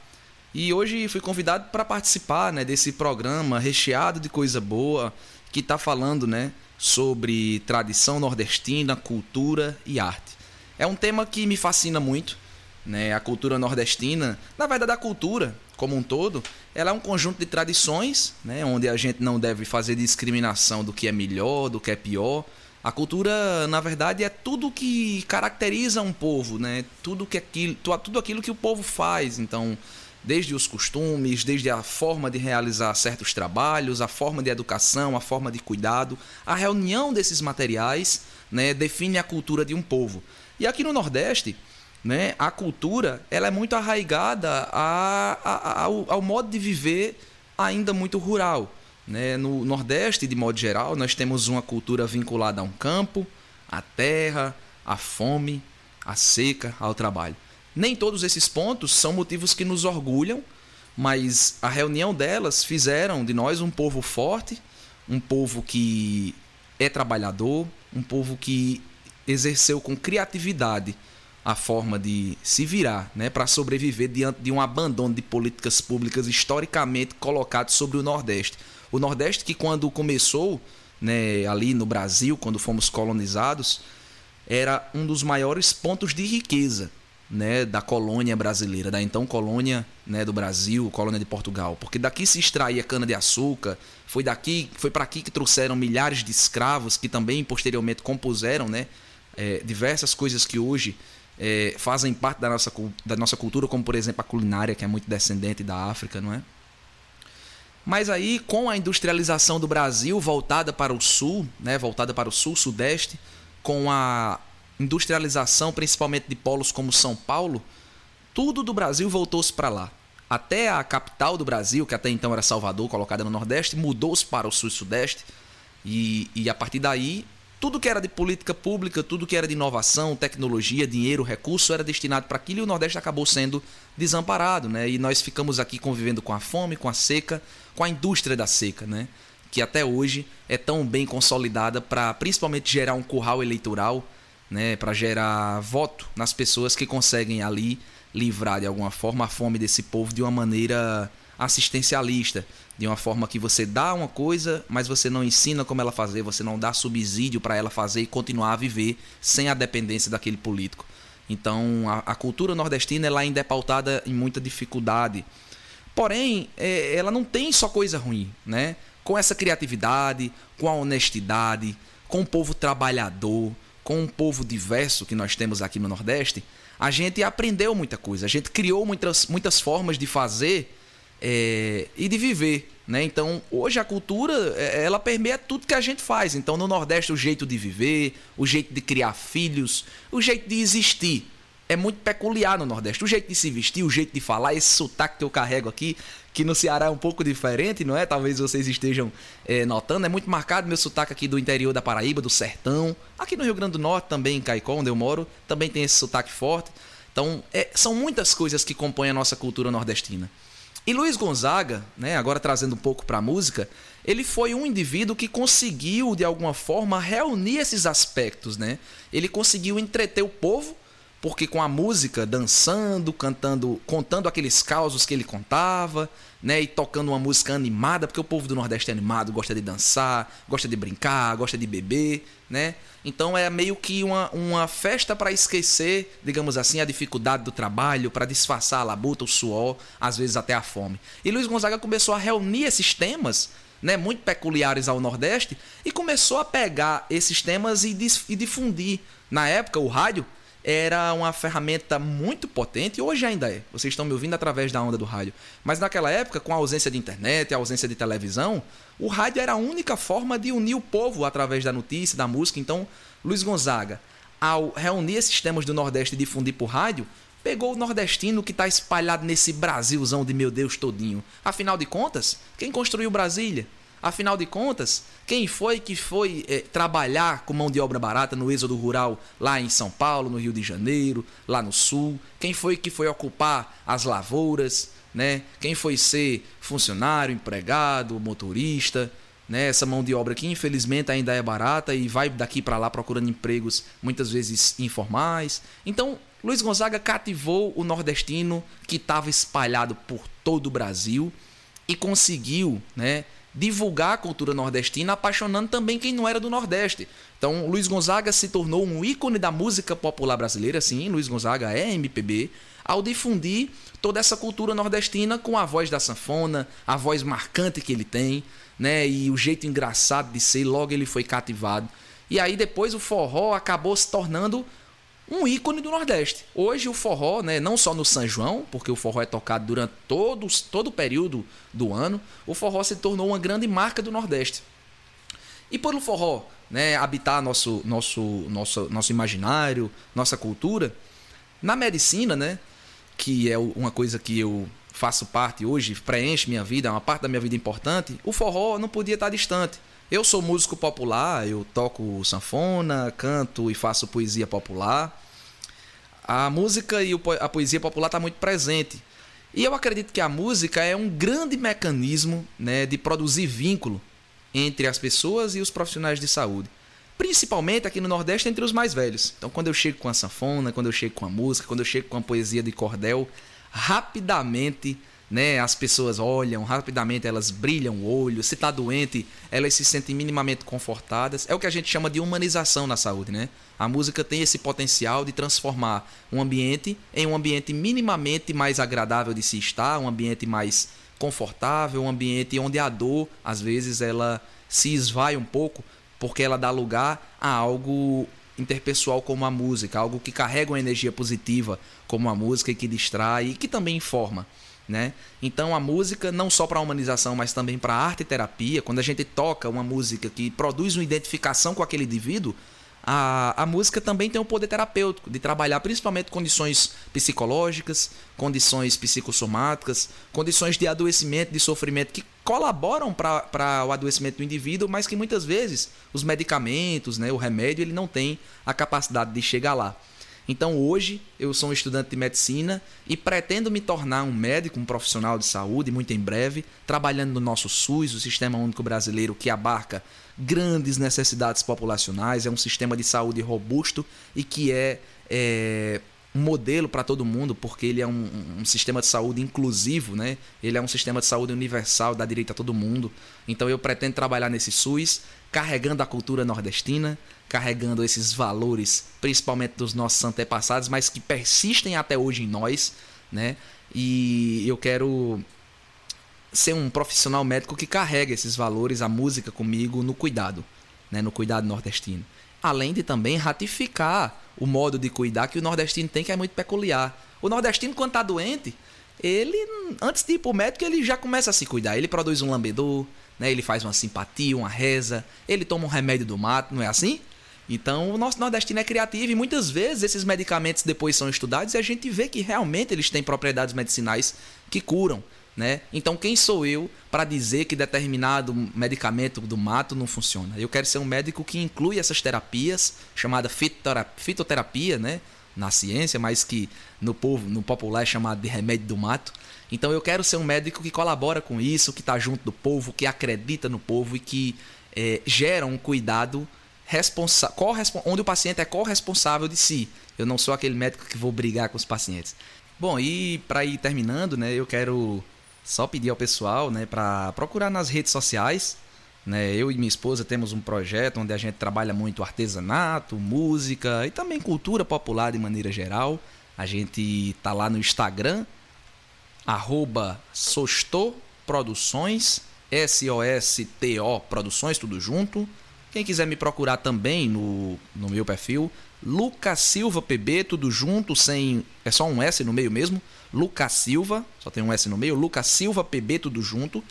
E hoje fui convidado para participar né, desse programa recheado de coisa boa, que está falando né, sobre tradição nordestina, cultura e arte. É um tema que me fascina muito, né? A cultura nordestina, na verdade a cultura como um todo, ela é um conjunto de tradições, né? Onde a gente não deve fazer discriminação do que é melhor, do que é pior. A cultura, na verdade, é tudo que caracteriza um povo, né? Tudo que aquilo, tudo aquilo que o povo faz. Então, desde os costumes, desde a forma de realizar certos trabalhos, a forma de educação, a forma de cuidado. A reunião desses materiais né, define a cultura de um povo. E aqui no Nordeste, né, a cultura ela é muito arraigada a, a, ao, ao modo de viver ainda muito rural. Né? No Nordeste, de modo geral, nós temos uma cultura vinculada a um campo, à terra, à fome, à seca, ao trabalho. Nem todos esses pontos são motivos que nos orgulham, mas a reunião delas fizeram de nós um povo forte, um povo que é trabalhador, um povo que exerceu com criatividade a forma de se virar né, para sobreviver diante de um abandono de políticas públicas historicamente colocadas sobre o Nordeste. O Nordeste que quando começou né, ali no Brasil, quando fomos colonizados, era um dos maiores pontos de riqueza né, da colônia brasileira, da então colônia né, do Brasil, colônia de Portugal, porque daqui se extraía cana de açúcar, foi daqui, foi para aqui que trouxeram milhares de escravos que também posteriormente compuseram, né, é, diversas coisas que hoje é, fazem parte da nossa, da nossa cultura, como por exemplo a culinária, que é muito descendente da África, não é? Mas aí, com a industrialização do Brasil voltada para o sul, né, voltada para o sul-sudeste, com a industrialização, principalmente de polos como São Paulo, tudo do Brasil voltou-se para lá. Até a capital do Brasil, que até então era Salvador, colocada no Nordeste, mudou-se para o Sul e Sudeste. E, e a partir daí, tudo que era de política pública, tudo que era de inovação, tecnologia, dinheiro, recurso, era destinado para aquilo e o Nordeste acabou sendo desamparado. Né? E nós ficamos aqui convivendo com a fome, com a seca, com a indústria da seca, né? que até hoje é tão bem consolidada para principalmente gerar um curral eleitoral né, para gerar voto nas pessoas que conseguem ali livrar de alguma forma a fome desse povo de uma maneira assistencialista, de uma forma que você dá uma coisa, mas você não ensina como ela fazer, você não dá subsídio para ela fazer e continuar a viver sem a dependência daquele político. Então, a, a cultura nordestina ela ainda é pautada em muita dificuldade. Porém, é, ela não tem só coisa ruim, né? Com essa criatividade, com a honestidade, com o povo trabalhador, com um povo diverso que nós temos aqui no Nordeste, a gente aprendeu muita coisa, a gente criou muitas, muitas formas de fazer é, e de viver. Né? Então, hoje a cultura é, ela permeia tudo que a gente faz. Então, no Nordeste, o jeito de viver, o jeito de criar filhos, o jeito de existir é muito peculiar no Nordeste. O jeito de se vestir, o jeito de falar, esse sotaque que eu carrego aqui, que no Ceará é um pouco diferente, não é? Talvez vocês estejam é, notando. É muito marcado meu sotaque aqui do interior da Paraíba, do sertão. Aqui no Rio Grande do Norte também, em Caicó, onde eu moro, também tem esse sotaque forte. Então, é, são muitas coisas que compõem a nossa cultura nordestina. E Luiz Gonzaga, né, agora trazendo um pouco para a música, ele foi um indivíduo que conseguiu, de alguma forma, reunir esses aspectos. Né? Ele conseguiu entreter o povo porque com a música, dançando, cantando, contando aqueles causos que ele contava, né, e tocando uma música animada, porque o povo do Nordeste é animado, gosta de dançar, gosta de brincar, gosta de beber, né? Então é meio que uma, uma festa para esquecer, digamos assim, a dificuldade do trabalho, para disfarçar a labuta, o suor, às vezes até a fome. E Luiz Gonzaga começou a reunir esses temas né, muito peculiares ao Nordeste e começou a pegar esses temas e, e difundir. Na época, o rádio era uma ferramenta muito potente, e hoje ainda é. Vocês estão me ouvindo através da onda do rádio. Mas naquela época, com a ausência de internet, a ausência de televisão, o rádio era a única forma de unir o povo através da notícia, da música. Então, Luiz Gonzaga, ao reunir esses temas do Nordeste e difundir por rádio, pegou o nordestino que está espalhado nesse Brasilzão de meu Deus todinho. Afinal de contas, quem construiu Brasília? Afinal de contas, quem foi que foi é, trabalhar com mão de obra barata no êxodo rural lá em São Paulo, no Rio de Janeiro, lá no sul? Quem foi que foi ocupar as lavouras? Né? Quem foi ser funcionário, empregado, motorista? Né? Essa mão de obra que infelizmente ainda é barata e vai daqui para lá procurando empregos muitas vezes informais. Então, Luiz Gonzaga cativou o nordestino que estava espalhado por todo o Brasil e conseguiu, né? Divulgar a cultura nordestina, apaixonando também quem não era do Nordeste. Então, Luiz Gonzaga se tornou um ícone da música popular brasileira, sim, Luiz Gonzaga é MPB, ao difundir toda essa cultura nordestina com a voz da sanfona, a voz marcante que ele tem, né, e o jeito engraçado de ser, logo ele foi cativado. E aí depois o forró acabou se tornando um ícone do Nordeste. Hoje o forró, né, não só no São João, porque o forró é tocado durante todos, todo o período do ano, o forró se tornou uma grande marca do Nordeste. E pelo forró né, habitar nosso, nosso, nosso, nosso imaginário, nossa cultura, na medicina, né, que é uma coisa que eu faço parte hoje, preenche minha vida, é uma parte da minha vida importante, o forró não podia estar distante. Eu sou músico popular, eu toco sanfona, canto e faço poesia popular. A música e a poesia popular está muito presente. E eu acredito que a música é um grande mecanismo né, de produzir vínculo entre as pessoas e os profissionais de saúde. Principalmente aqui no Nordeste, entre os mais velhos. Então, quando eu chego com a sanfona, quando eu chego com a música, quando eu chego com a poesia de cordel, rapidamente né, as pessoas olham, rapidamente elas brilham o olho. Se está doente, elas se sentem minimamente confortadas. É o que a gente chama de humanização na saúde. Né? A música tem esse potencial de transformar um ambiente em um ambiente minimamente mais agradável de se estar, um ambiente mais confortável, um ambiente onde a dor, às vezes, ela se esvai um pouco, porque ela dá lugar a algo interpessoal como a música, algo que carrega uma energia positiva como a música e que distrai e que também informa. Né? Então a música não só para a humanização, mas também para a arte e terapia, quando a gente toca uma música que produz uma identificação com aquele indivíduo, a, a música também tem um poder terapêutico de trabalhar principalmente condições psicológicas, condições psicossomáticas, condições de adoecimento, de sofrimento que colaboram para o adoecimento do indivíduo, mas que muitas vezes os medicamentos, né, o remédio, ele não tem a capacidade de chegar lá. Então hoje eu sou um estudante de medicina e pretendo me tornar um médico, um profissional de saúde, muito em breve, trabalhando no nosso SUS, o Sistema Único Brasileiro, que abarca grandes necessidades populacionais, é um sistema de saúde robusto e que é, é um modelo para todo mundo, porque ele é um, um, sistema de saúde inclusivo, né? Ele é um sistema de saúde universal, dá direito a todo mundo. Então eu pretendo trabalhar nesse SUS, carregando a cultura nordestina, carregando esses valores, principalmente dos nossos antepassados, mas que persistem até hoje em nós, né? E eu quero ser um profissional médico que carrega esses valores, a música comigo no cuidado, né? No cuidado nordestino. Além de também ratificar o modo de cuidar que o nordestino tem, que é muito peculiar. O nordestino, quando está doente, ele, antes de ir pro médico, ele já começa a se cuidar. Ele produz um lambedor, né? ele faz uma simpatia, uma reza, ele toma um remédio do mato, não é assim? Então, o nosso nordestino é criativo e muitas vezes esses medicamentos depois são estudados e a gente vê que realmente eles têm propriedades medicinais que curam. Né? Então, quem sou eu para dizer que determinado medicamento do mato não funciona? Eu quero ser um médico que inclui essas terapias, chamada fitoterapia, né? na ciência, mas que no povo, no popular é chamado de remédio do mato. Então, eu quero ser um médico que colabora com isso, que está junto do povo, que acredita no povo e que é, gera um cuidado onde o paciente é corresponsável de si. Eu não sou aquele médico que vou brigar com os pacientes. Bom, e para ir terminando, né, eu quero só pedir ao pessoal, né, para procurar nas redes sociais, né? Eu e minha esposa temos um projeto onde a gente trabalha muito artesanato, música e também cultura popular de maneira geral. A gente tá lá no Instagram, arroba Produções, S-O-S-T-O Produções, tudo junto. Quem quiser me procurar também no, no meu perfil, Lucas Silva PB, tudo junto, sem. É só um S no meio mesmo. Lucas Silva, só tem um S no meio. Lucas Silva PB, tudo junto.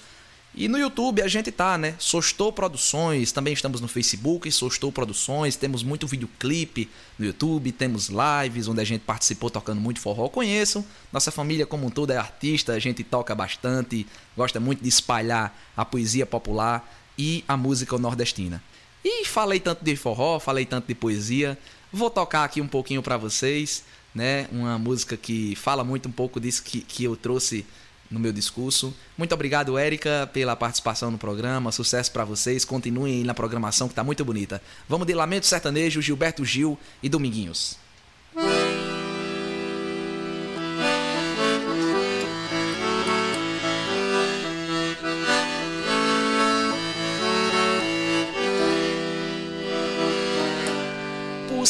E no YouTube a gente tá, né? Sostou Produções, também estamos no Facebook, Sostou Produções, temos muito videoclipe no YouTube, temos lives onde a gente participou tocando muito forró. Conheçam, nossa família como um todo é artista, a gente toca bastante, gosta muito de espalhar a poesia popular e a música nordestina. E falei tanto de forró, falei tanto de poesia. Vou tocar aqui um pouquinho para vocês, né? Uma música que fala muito um pouco disso que, que eu trouxe no meu discurso. Muito obrigado, Érica, pela participação no programa. Sucesso para vocês. Continuem aí na programação que tá muito bonita. Vamos de Lamento Sertanejo, Gilberto Gil e Dominguinhos.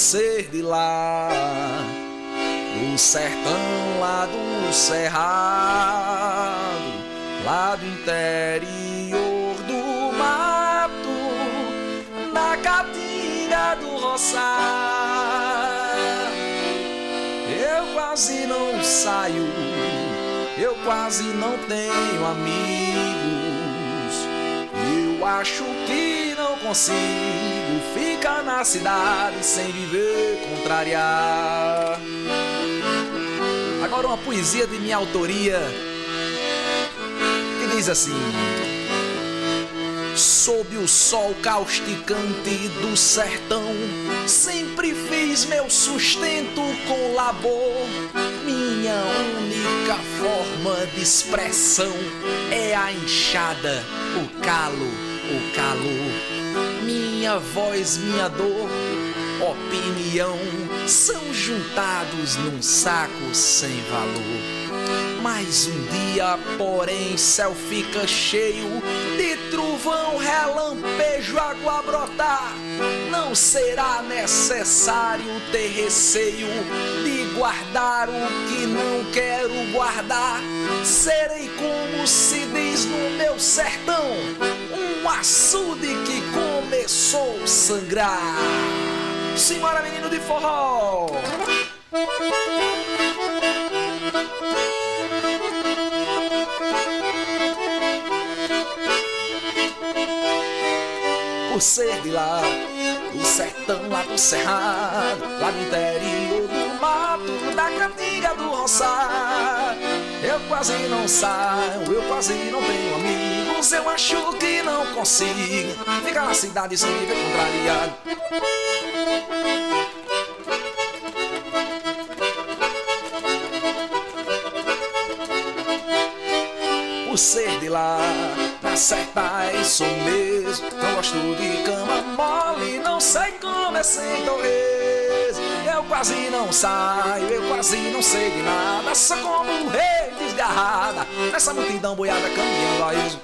ser de lá, do sertão lá do cerrado, lá do interior do mato, na caatinga do roçar. quase não saio, eu quase não tenho amigos. Eu acho que não consigo ficar na cidade sem viver contrariar. Agora uma poesia de minha autoria que diz assim: Sob o sol causticante do sertão, sempre fiz meu sustento com labor. Minha única forma de expressão é a enxada, o calo, o calor. Minha voz, minha dor, opinião são juntados num saco sem valor. Mas um dia, porém, céu fica cheio de trovão, relampejo, água brotar. Não será necessário ter receio de guardar o que não quero guardar. Serei como se diz no meu sertão, um açude que começou a sangrar. Simbora, menino de forró! Por ser de lá, do sertão lá do cerrado, lá do interior do mato, da cantiga do roçar. Eu quase não saio, eu quase não tenho amigos, eu acho que não consigo ficar na cidade sem viver contrariado. Por ser de lá, na certa é isso mesmo. Não gosto de cama mole, não sei como é sem torres. Eu quase não saio, eu quase não sei de nada. Sou como um rei desgarrada, nessa multidão boiada caminhando a isso.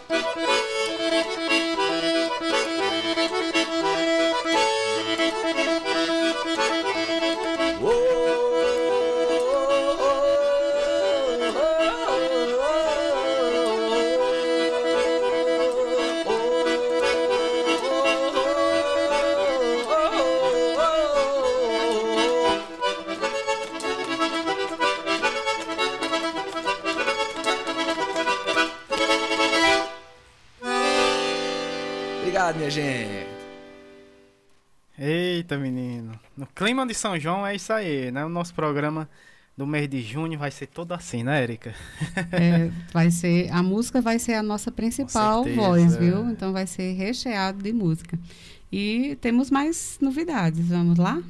Eita, menino. No clima de São João é isso aí, né? O nosso programa do mês de junho vai ser todo assim, né, Erika? É, vai ser, a música vai ser a nossa principal voz, viu? Então vai ser recheado de música. E temos mais novidades, vamos lá?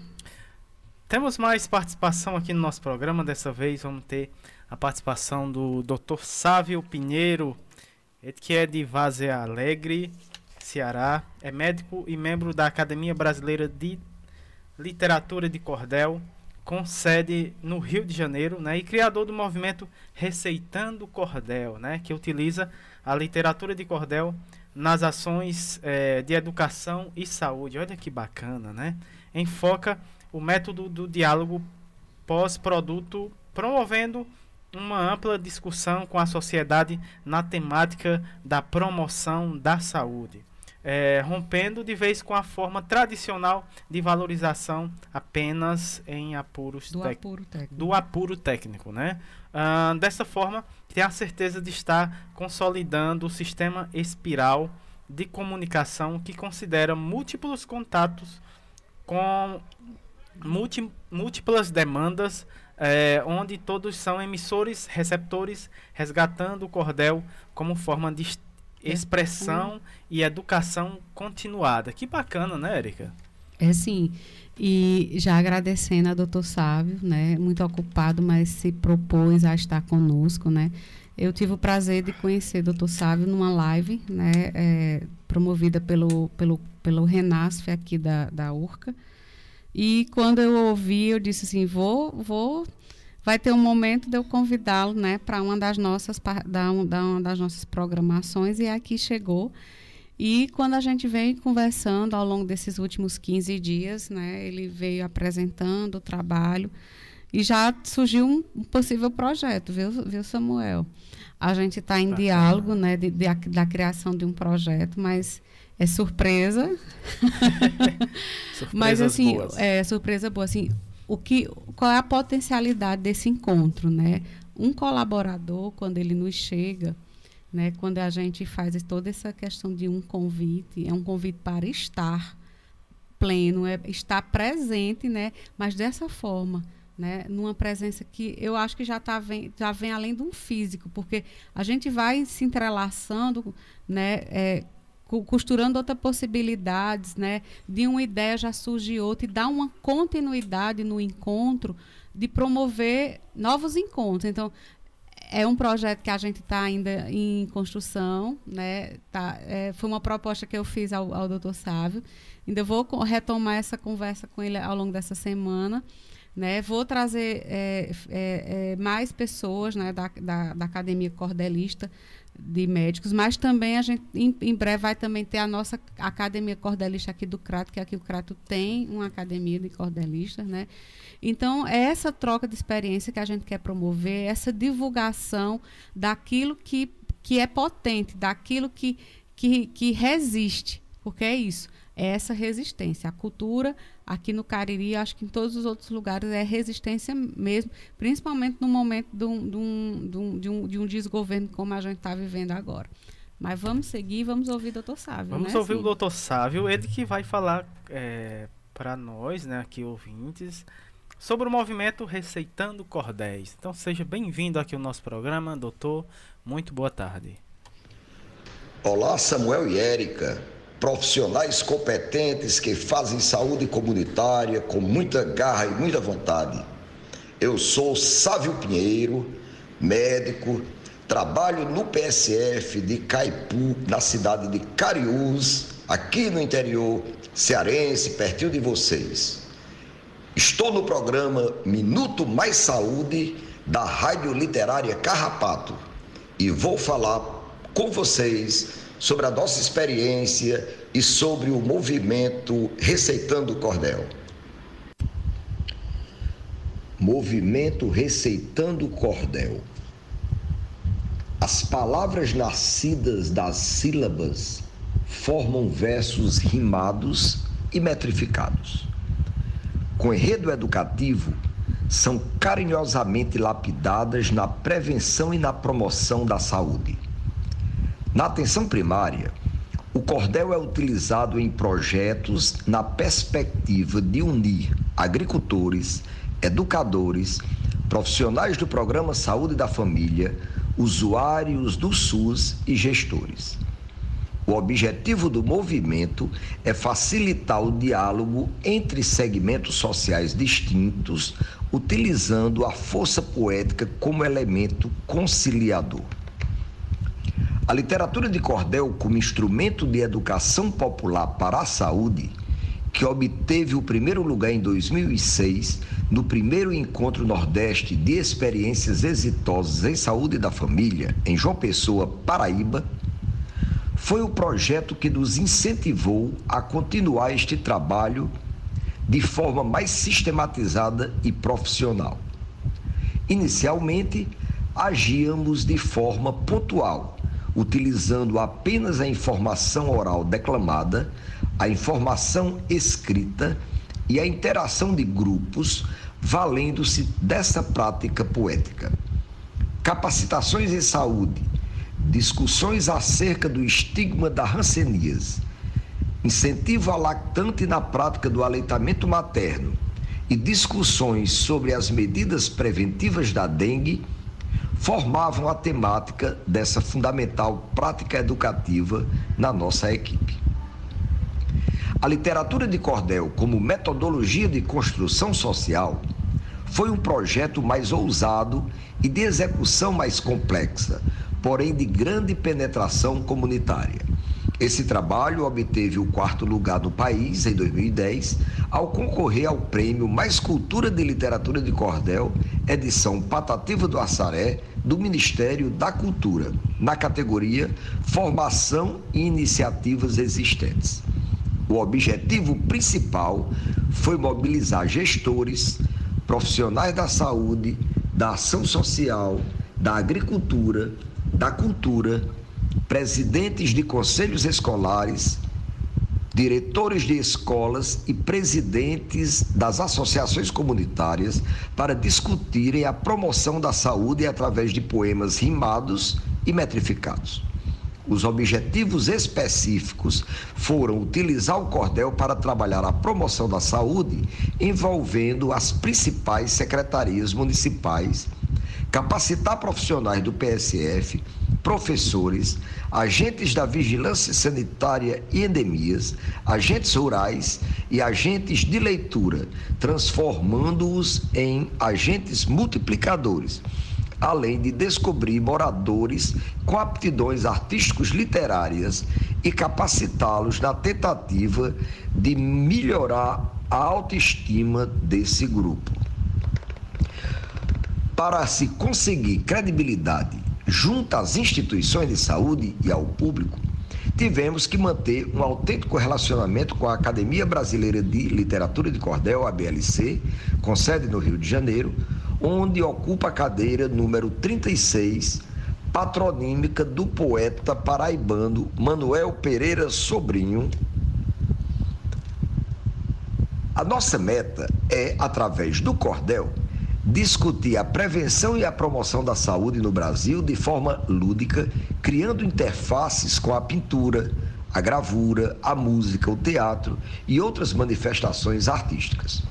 Temos mais participação aqui no nosso programa. Dessa vez vamos ter a participação do Dr. Sávio Pinheiro, que é de Vaze Alegre, Ceará, é médico e membro da Academia Brasileira de Literatura de Cordel, com sede no Rio de Janeiro, né, e criador do movimento Receitando Cordel, né, que utiliza a literatura de cordel nas ações eh, de educação e saúde. Olha que bacana, né? Enfoca o método do diálogo pós-produto, promovendo uma ampla discussão com a sociedade na temática da promoção da saúde, é, rompendo de vez com a forma tradicional de valorização apenas em apuros Do tec- apuro técnico. do apuro técnico, né? Ah, dessa forma, tem a certeza de estar consolidando o sistema espiral de comunicação que considera múltiplos contatos com múlti- múltiplas demandas, eh, onde todos são emissores, receptores, resgatando o cordel como forma de es- expressão e educação continuada. Que bacana, né, Érica? É sim. E já agradecendo a doutor Sávio, né? Muito ocupado, mas se propôs a estar conosco, né? Eu tive o prazer de conhecer o doutor Sávio numa live, né? é, promovida pelo, pelo, pelo Renasf aqui da, da URCA. E quando eu ouvi, eu disse assim, vou, vou vai ter um momento de eu convidá-lo, né, para uma das nossas da, um- uma das nossas programações e aqui chegou. E quando a gente vem conversando ao longo desses últimos 15 dias, né, ele veio apresentando o trabalho e já surgiu um, possível projeto, viu, viu Samuel? A gente está em Bacana. diálogo, né, de, de da criação de um projeto, mas é surpresa. *laughs* Mas assim, boas. é surpresa boa assim. O que, qual é a potencialidade desse encontro, né? Um colaborador, quando ele nos chega, né, quando a gente faz toda essa questão de um convite, é um convite para estar pleno, é estar presente, né? Mas dessa forma, né? Numa presença que eu acho que já tá vem, já vem além de um físico, porque a gente vai se entrelaçando, né? É, costurando outras possibilidades, né? De uma ideia já surge outra e dá uma continuidade no encontro de promover novos encontros. Então, é um projeto que a gente está ainda em construção, né? Tá, é, foi uma proposta que eu fiz ao, ao doutor Sávio. Ainda vou retomar essa conversa com ele ao longo dessa semana. Né? Vou trazer é, é, é mais pessoas né, da, da, da Academia Cordelista de médicos, mas também a gente em, em, breve vai também ter a nossa academia cordelista aqui do Crato, que aqui o Crato tem uma academia de cordelistas, né? Então, é essa troca de experiência que a gente quer promover, essa divulgação daquilo que, que é potente, daquilo que, que, que resiste, porque é isso, é essa resistência. A cultura, aqui no Cariri, acho que em todos os outros lugares, é resistência mesmo, principalmente no momento de um, de um, de um, de um, de um desgoverno como a gente está vivendo agora. Mas vamos seguir, vamos ouvir o doutor Sávio. Vamos né, ouvir o doutor Sávio, ele que vai falar é, para nós, né, aqui ouvintes, sobre o movimento Receitando Cordéis. Então seja bem-vindo aqui ao nosso programa, doutor. Muito boa tarde. Olá, Samuel e Érica, profissionais competentes que fazem saúde comunitária com muita garra e muita vontade. Eu sou Sávio Pinheiro, médico, trabalho no PSF de Caipu, na cidade de Cariús, aqui no interior cearense, pertinho de vocês. Estou no programa Minuto Mais Saúde da Rádio Literária Carrapato e vou falar com vocês sobre a nossa experiência e sobre o movimento Receitando Cordel. Movimento Receitando Cordel. As palavras nascidas das sílabas formam versos rimados e metrificados com enredo educativo são carinhosamente lapidadas na prevenção e na promoção da saúde. Na atenção primária, o cordel é utilizado em projetos na perspectiva de unir agricultores, educadores, profissionais do programa Saúde da Família, usuários do SUS e gestores. O objetivo do movimento é facilitar o diálogo entre segmentos sociais distintos, utilizando a força poética como elemento conciliador. A literatura de cordel, como instrumento de educação popular para a saúde, que obteve o primeiro lugar em 2006 no primeiro encontro Nordeste de experiências exitosas em saúde da família, em João Pessoa, Paraíba, foi o projeto que nos incentivou a continuar este trabalho de forma mais sistematizada e profissional. Inicialmente, agíamos de forma pontual, utilizando apenas a informação oral declamada, a informação escrita e a interação de grupos, valendo-se dessa prática poética. Capacitações em saúde discussões acerca do estigma da hanseníase, incentivo ao lactante na prática do aleitamento materno e discussões sobre as medidas preventivas da dengue formavam a temática dessa fundamental prática educativa na nossa equipe. A literatura de cordel como metodologia de construção social foi um projeto mais ousado e de execução mais complexa, porém de grande penetração comunitária. Esse trabalho obteve o quarto lugar no país em 2010, ao concorrer ao prêmio Mais Cultura de Literatura de Cordel, edição Patativa do Assaré, do Ministério da Cultura, na categoria Formação e Iniciativas Existentes. O objetivo principal foi mobilizar gestores, profissionais da saúde, da ação social, da agricultura, da cultura, presidentes de conselhos escolares, diretores de escolas e presidentes das associações comunitárias para discutirem a promoção da saúde através de poemas rimados e metrificados. Os objetivos específicos foram utilizar o cordel para trabalhar a promoção da saúde, envolvendo as principais secretarias municipais, capacitar profissionais do PSF, professores, agentes da vigilância sanitária e endemias, agentes rurais e agentes de leitura, transformando-os em agentes multiplicadores além de descobrir moradores com aptidões artísticos literárias e capacitá-los na tentativa de melhorar a autoestima desse grupo. Para se conseguir credibilidade junto às instituições de saúde e ao público, tivemos que manter um autêntico relacionamento com a Academia Brasileira de Literatura de Cordel, a BLC, com sede no Rio de Janeiro, onde ocupa a cadeira número 36, patronímica do poeta paraibano Manuel Pereira Sobrinho. A nossa meta é, através do cordel, discutir a prevenção e a promoção da saúde no Brasil de forma lúdica, criando interfaces com a pintura, a gravura, a música, o teatro e outras manifestações artísticas.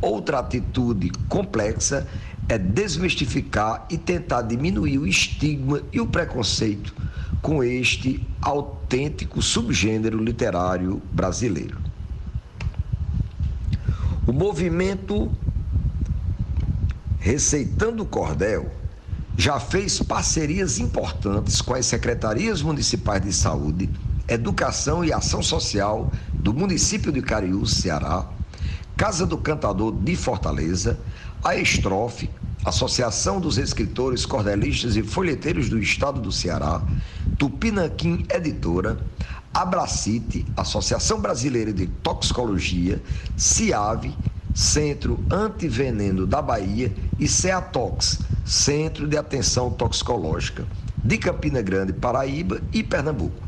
Outra atitude complexa é desmistificar e tentar diminuir o estigma e o preconceito com este autêntico subgênero literário brasileiro. O movimento Receitando Cordel já fez parcerias importantes com as secretarias municipais de saúde, educação e ação social do município de Cariú, Ceará, Casa do Cantador de Fortaleza, a Estrofe, Associação dos Escritores, Cordelistas e Folheteiros do Estado do Ceará, Tupinanquim Editora, Abracite, Associação Brasileira de Toxicologia, CIAVE, Centro Antiveneno da Bahia e CEATOX, Centro de Atenção Toxicológica, de Campina Grande, Paraíba e Pernambuco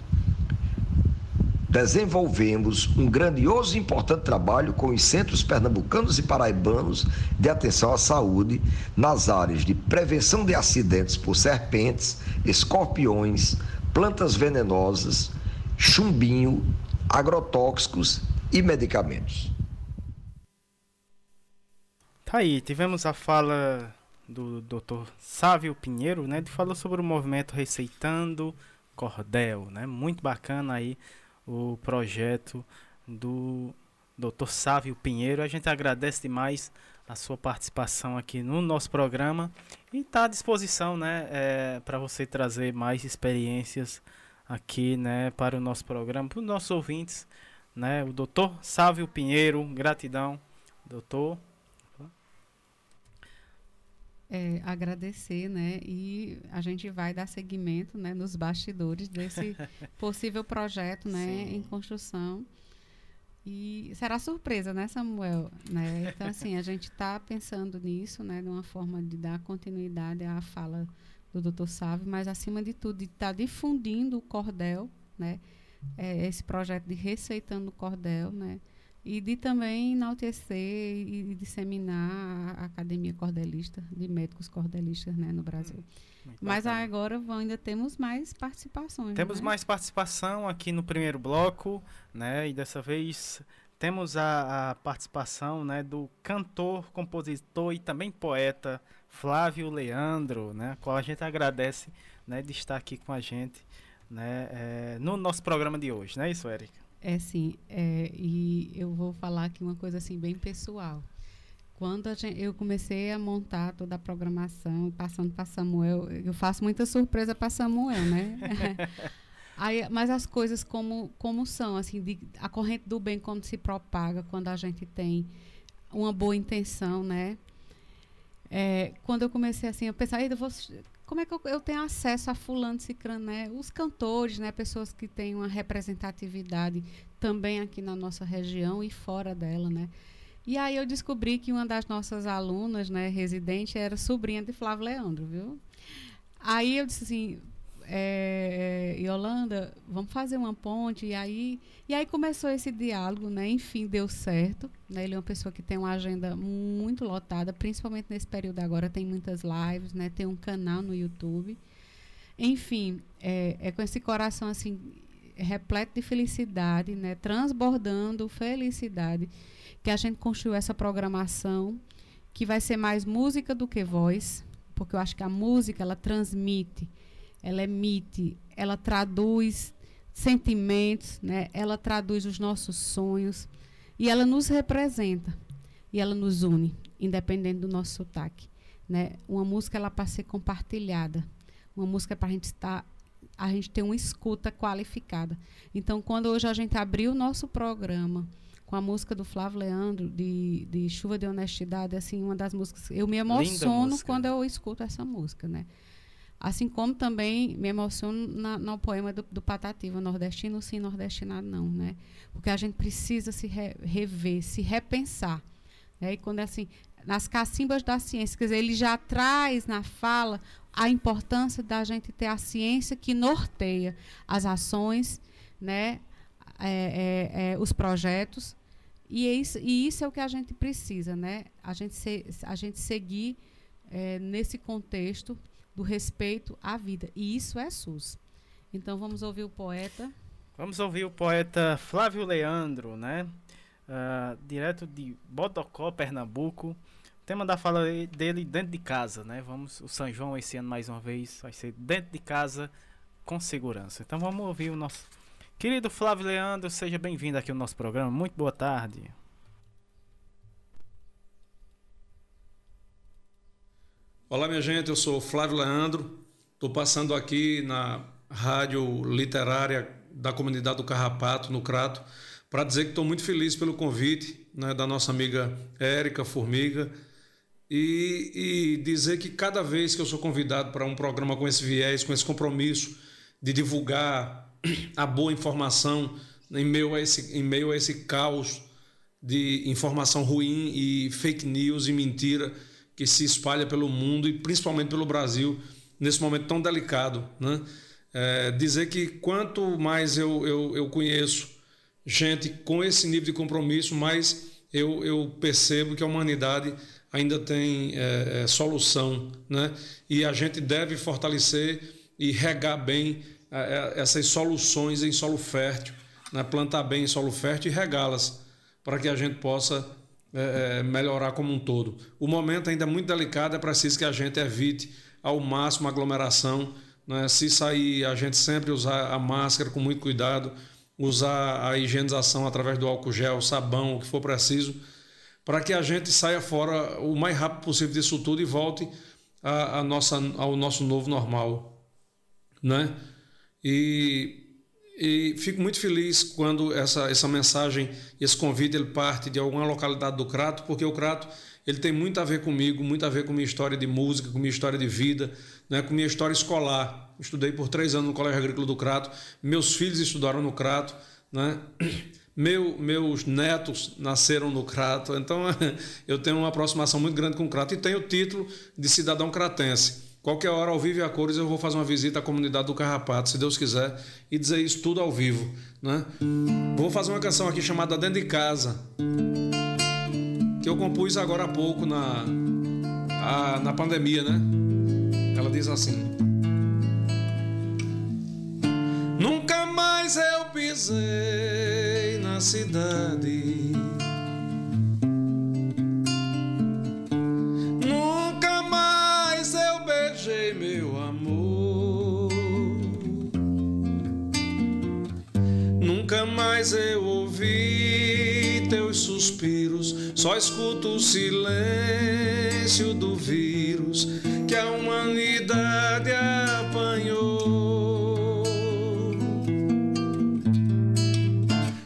desenvolvemos um grandioso e importante trabalho com os centros pernambucanos e paraibanos de atenção à saúde nas áreas de prevenção de acidentes por serpentes, escorpiões, plantas venenosas, chumbinho, agrotóxicos e medicamentos. Tá aí, tivemos a fala do Dr. Sávio Pinheiro, né, que falou sobre o movimento Receitando Cordel, né? Muito bacana aí o projeto do Dr. Sávio Pinheiro. A gente agradece demais a sua participação aqui no nosso programa e está à disposição, né, é, para você trazer mais experiências aqui, né, para o nosso programa, para os nossos ouvintes, né, o Dr. Sávio Pinheiro, gratidão, doutor é, agradecer, né? E a gente vai dar seguimento, né, nos bastidores desse *laughs* possível projeto, né, Sim. em construção. E será surpresa, né, Samuel? Né? Então, assim, a gente está pensando nisso, né, de uma forma de dar continuidade à fala do Dr. Sávio, mas acima de tudo, de estar tá difundindo o cordel, né? É, esse projeto de receitando o cordel, né? E de também enaltecer e disseminar a Academia Cordelista, de médicos cordelistas né, no Brasil. Hum, Mas agora ainda temos mais participações. Temos né? mais participação aqui no primeiro bloco, né? E dessa vez temos a, a, participação né, do cantor, compositor e também poeta Flávio Leandro, né? Qual a gente agradece né, de estar aqui com a gente né, é, no nosso programa de hoje, não é isso, Érica? É sim, é, e eu vou falar aqui uma coisa assim bem pessoal. Quando gente, eu comecei a montar toda a programação, passando para Samuel, eu faço muita surpresa para Samuel, né? *laughs* Aí, mas as coisas como, como são, assim, de, a corrente do bem como se propaga quando a gente tem uma boa intenção, né? É, quando eu comecei assim, eu pensei, eu vou, como é que eu, eu, tenho acesso a fulano, cicrano, né? Os cantores, né? Pessoas que têm uma representatividade também aqui na nossa região e fora dela, né? E aí eu descobri que uma das nossas alunas, né, residente, era sobrinha de Flávio Leandro, viu? Aí eu disse assim, é, Yolanda, vamos fazer uma ponte. E aí, e aí começou esse diálogo, né? Enfim, deu certo. Né? Ele é uma pessoa que tem uma agenda muito lotada, principalmente nesse período agora, tem muitas lives, né? Tem um canal no YouTube. Enfim, é, é com esse coração assim repleto de felicidade, né? Transbordando felicidade que a gente construiu essa programação que vai ser mais música do que voz, porque eu acho que a música ela transmite, ela emite, ela traduz sentimentos, né? Ela traduz os nossos sonhos e ela nos representa e ela nos une, independente do nosso sotaque, né? Uma música ela para ser compartilhada, uma música para a gente estar a gente ter uma escuta qualificada. Então, quando hoje a gente abriu o nosso programa com a música do Flávio Leandro, de, de Chuva de Honestidade, assim, uma das músicas. Eu me emociono quando eu escuto essa música, né? Assim como também me emociono na, no poema do, do Patativa, nordestino sim, nordestinado não, né? Porque a gente precisa se re, rever, se repensar. Né? E quando é assim, nas cacimbas da ciência, quer dizer, ele já traz na fala a importância da gente ter a ciência que norteia as ações, né? É, é, é, os projetos e, é isso, e isso é o que a gente precisa, né? A gente, se, a gente seguir é, nesse contexto do respeito à vida. E isso é SUS. Então vamos ouvir o poeta. Vamos ouvir o poeta Flávio Leandro, né? Uh, direto de Bodocó, Pernambuco. O tema da fala dele dentro de casa, né? Vamos, o São João esse ano mais uma vez vai ser dentro de casa com segurança. Então vamos ouvir o nosso Querido Flávio Leandro, seja bem-vindo aqui ao nosso programa. Muito boa tarde. Olá, minha gente. Eu sou Flávio Leandro. Estou passando aqui na rádio literária da comunidade do Carrapato, no Crato, para dizer que estou muito feliz pelo convite né, da nossa amiga Érica Formiga e, e dizer que cada vez que eu sou convidado para um programa com esse viés, com esse compromisso de divulgar a boa informação em meio a esse, em meio a esse caos de informação ruim e fake news e mentira que se espalha pelo mundo e principalmente pelo Brasil nesse momento tão delicado. Né? É, dizer que quanto mais eu, eu, eu conheço gente com esse nível de compromisso, mais eu, eu percebo que a humanidade ainda tem é, é, solução. Né? E a gente deve fortalecer e regar bem é, é, essas soluções em solo fértil, né? plantar bem em solo fértil e regá-las para que a gente possa é, melhorar como um todo. O momento ainda é muito delicado, é preciso que a gente evite ao máximo aglomeração. Né? Se sair, a gente sempre usar a máscara com muito cuidado, usar a higienização através do álcool gel, sabão, o que for preciso, para que a gente saia fora o mais rápido possível disso tudo e volte a, a nossa, ao nosso novo normal. Né? E, e fico muito feliz quando essa, essa mensagem, esse convite, ele parte de alguma localidade do Crato, porque o Crato ele tem muito a ver comigo, muito a ver com minha história de música, com minha história de vida, né, com minha história escolar. Estudei por três anos no Colégio Agrícola do Crato, meus filhos estudaram no Crato, né? Meu, meus netos nasceram no Crato, então *laughs* eu tenho uma aproximação muito grande com o Crato e tenho o título de cidadão cratense. Qualquer hora, ao vivo e a cores, eu vou fazer uma visita à comunidade do Carrapato, se Deus quiser, e dizer isso tudo ao vivo. Né? Vou fazer uma canção aqui chamada Dentro de Casa, que eu compus agora há pouco na, a, na pandemia, né? Ela diz assim: Nunca mais eu pisei na cidade mais eu ouvi teus suspiros, só escuto o silêncio do vírus que a humanidade apanhou.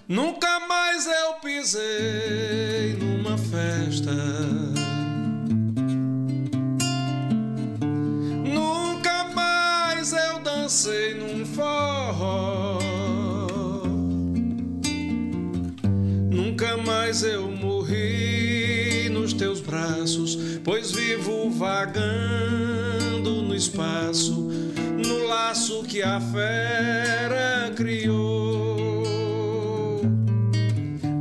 Nunca mais eu pisei numa festa. Mais eu morri nos teus braços, pois vivo vagando no espaço, no laço laço que a fera criou.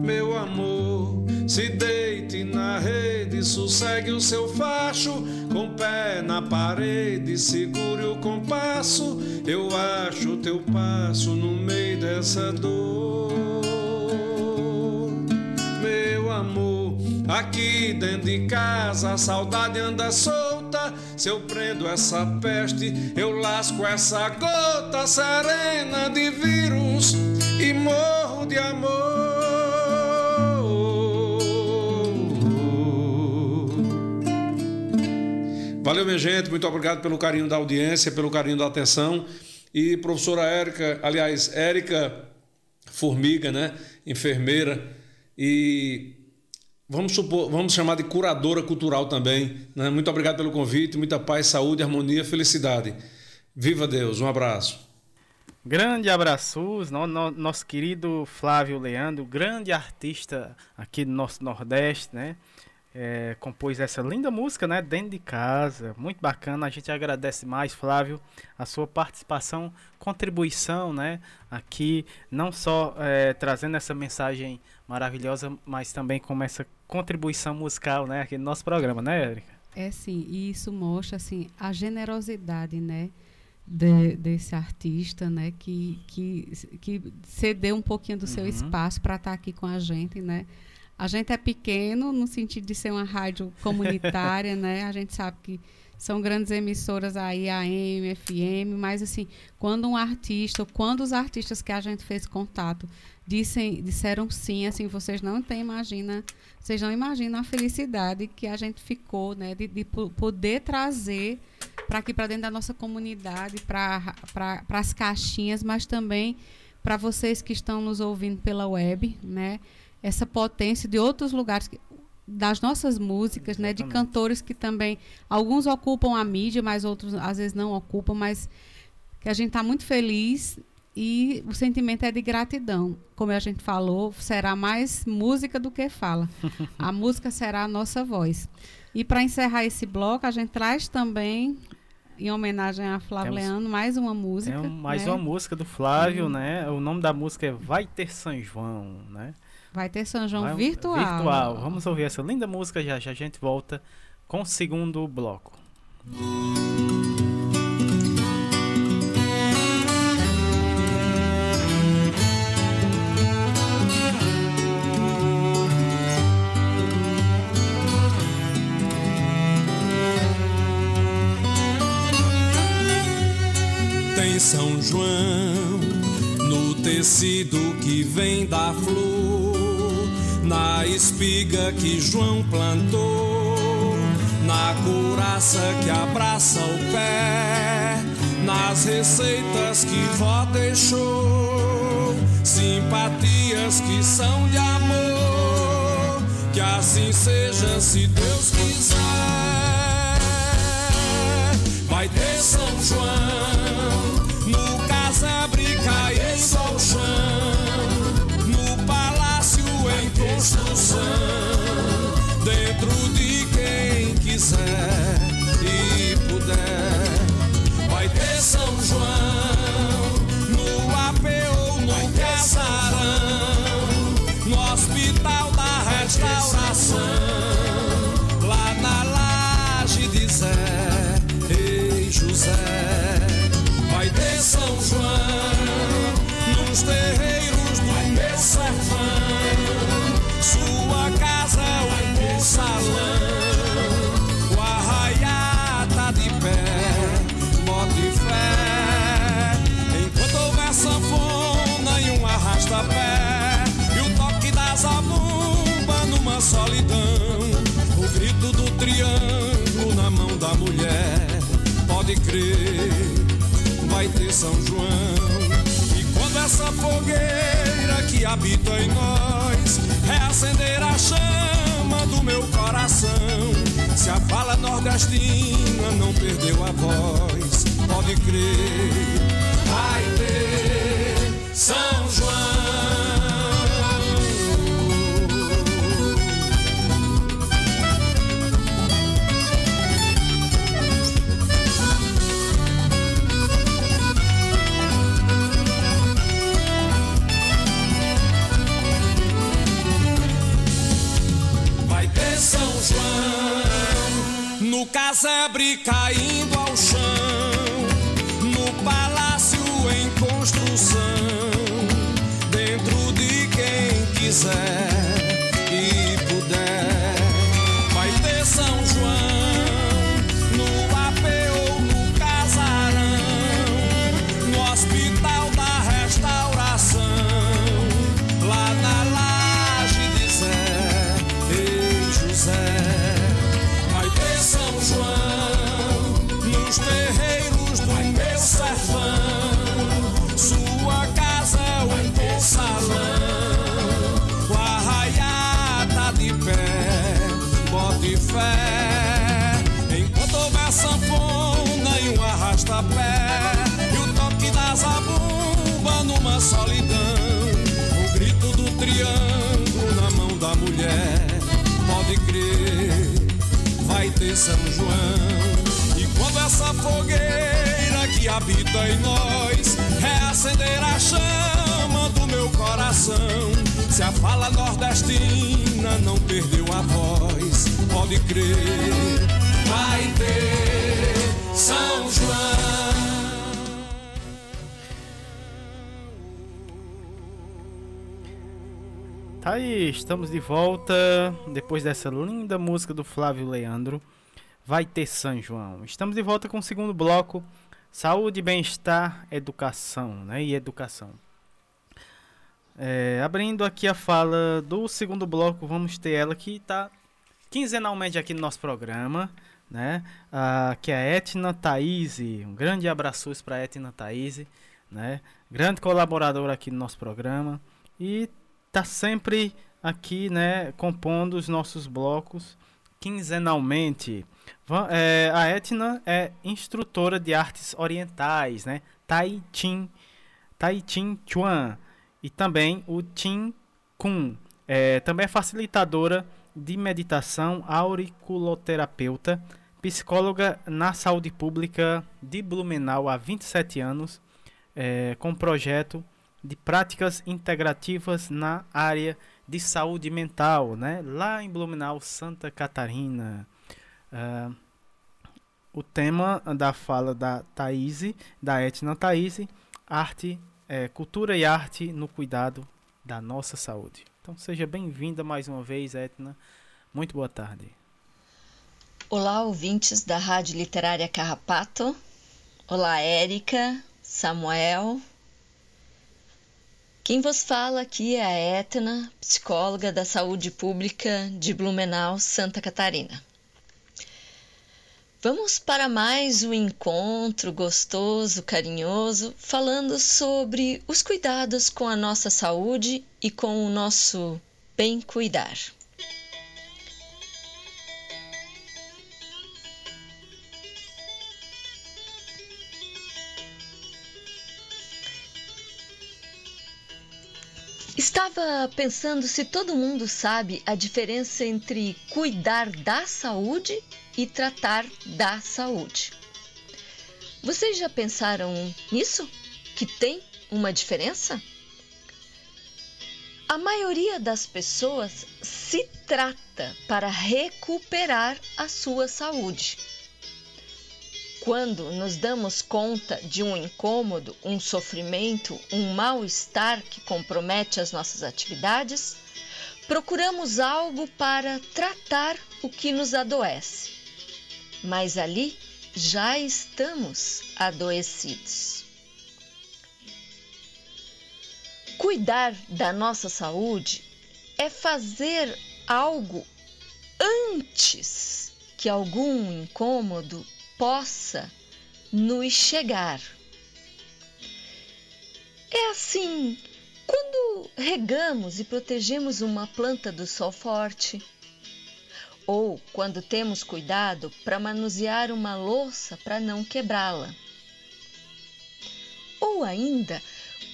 Meu amor, se deite na rede, sossegue o seu facho, com o pé na parede, segure o compasso. Eu acho teu passo no meio dessa dor. Aqui dentro de casa a saudade anda solta. Se eu prendo essa peste, eu lasco essa gota serena de vírus e morro de amor. Valeu, minha gente. Muito obrigado pelo carinho da audiência, pelo carinho da atenção. E professora Érica, aliás, Érica Formiga, né? Enfermeira. E vamos, supor, vamos chamar de curadora cultural também. Né? Muito obrigado pelo convite. Muita paz, saúde, harmonia, felicidade. Viva Deus. Um abraço. Grande abraços, no, no, nosso querido Flávio Leandro, grande artista aqui do nosso Nordeste, né? É, compôs essa linda música, né? Dentro de casa, muito bacana. A gente agradece mais, Flávio, a sua participação, contribuição, né? Aqui, não só é, trazendo essa mensagem maravilhosa, mas também com essa contribuição musical, né? Aqui no nosso programa, né, Érica? É sim, e isso mostra assim a generosidade, né? De, desse artista, né, que, que, que cedeu um pouquinho do seu Uhum. espaço para estar aqui com a gente, né? A gente é pequeno no sentido de ser uma rádio comunitária, *laughs* né? A gente sabe que são grandes emissoras aí, AM, FM, mas assim, quando um artista, quando os artistas que a gente fez contato dissem, disseram sim, assim, vocês não têm, imagina, vocês não imaginam a felicidade que a gente ficou, né, de, de po- poder trazer para aqui, para dentro da nossa comunidade, para as caixinhas, mas também para vocês que estão nos ouvindo pela web, né, essa potência de outros lugares das nossas músicas, né, de Exatamente. cantores que também alguns ocupam a mídia, mas outros às vezes não ocupam, mas que a gente está muito feliz e o sentimento é de gratidão. Como a gente falou, será mais música do que fala. *laughs* A música será a nossa voz. E para encerrar esse bloco, a gente traz também, em homenagem a Flávio Temos- Leandro, mais uma música. Mais né? uma música do Flávio, né? O nome da música é Vai Ter São João, né? Vai ter São João Vai- virtual. Virtual. Vamos ouvir essa linda música já já a gente volta com o segundo bloco. Tem São João no tecido que vem da flor, na espiga que João plantou, na couraça que abraça o pé, nas receitas que vó deixou, simpatias que são de amor, que assim seja se Deus quiser. Vai ter São João no casebre construção, dentro de quem quiser e puder. Vai ter São João solidão, o grito do triângulo na mão da mulher, pode crer, vai ter São João. E quando essa fogueira que habita em nós reacender a chama do meu coração, se a fala nordestina não perdeu a voz, pode crer, vai ter São João. casebre caindo ao chão, no palácio em construção, dentro de quem quiser. São João. E quando essa fogueira que habita em nós reacender a chama do meu coração, se a fala nordestina não perdeu a voz, pode crer, vai ter São João. Tá aí, estamos de volta depois dessa linda música do Flávio Leandro vai ter São João. Estamos de volta com o segundo bloco, saúde, bem-estar, educação, né? E educação. É, abrindo aqui a fala do segundo bloco, vamos ter ela que está quinzenalmente aqui no nosso programa, né? Ah, que é a Etna Thaís. Um grande abraço para a Etna Thaís, né? Grande colaboradora aqui no nosso programa e tá sempre aqui, né? Compondo os nossos blocos quinzenalmente. É, a Etna é instrutora de artes orientais, né? Tai Chin, Tai Chin Chuan e também o Chin Kun. É, também é facilitadora de meditação, auriculoterapeuta, psicóloga na saúde pública de Blumenau há 27 anos, é, com projeto de práticas integrativas na área de saúde mental, né? Lá em Blumenau, Santa Catarina. Uh, o tema da fala da Thaís, da Etna Thaís, arte, é, cultura e arte no cuidado da nossa saúde. Então seja bem-vinda mais uma vez, Etna. Muito boa tarde. Olá, ouvintes da Rádio Literária Carrapato. Olá, Érica, Samuel. Quem vos fala aqui é a Etna, psicóloga da saúde pública de Blumenau, Santa Catarina. Vamos para mais um encontro gostoso, carinhoso, falando sobre os cuidados com a nossa saúde e com o nosso bem cuidar. Estava pensando se todo mundo sabe a diferença entre cuidar da saúde e tratar da saúde. Vocês já pensaram nisso? Que tem uma diferença? A maioria das pessoas se trata para recuperar a sua saúde. Quando nos damos conta de um incômodo, um sofrimento, um mal-estar que compromete as nossas atividades, procuramos algo para tratar o que nos adoece mas ali já estamos adoecidos. Cuidar da nossa saúde é fazer algo antes que algum incômodo possa nos chegar. É assim, quando regamos e protegemos uma planta do sol forte, ou quando temos cuidado para manusear uma louça para não quebrá-la. Ou ainda,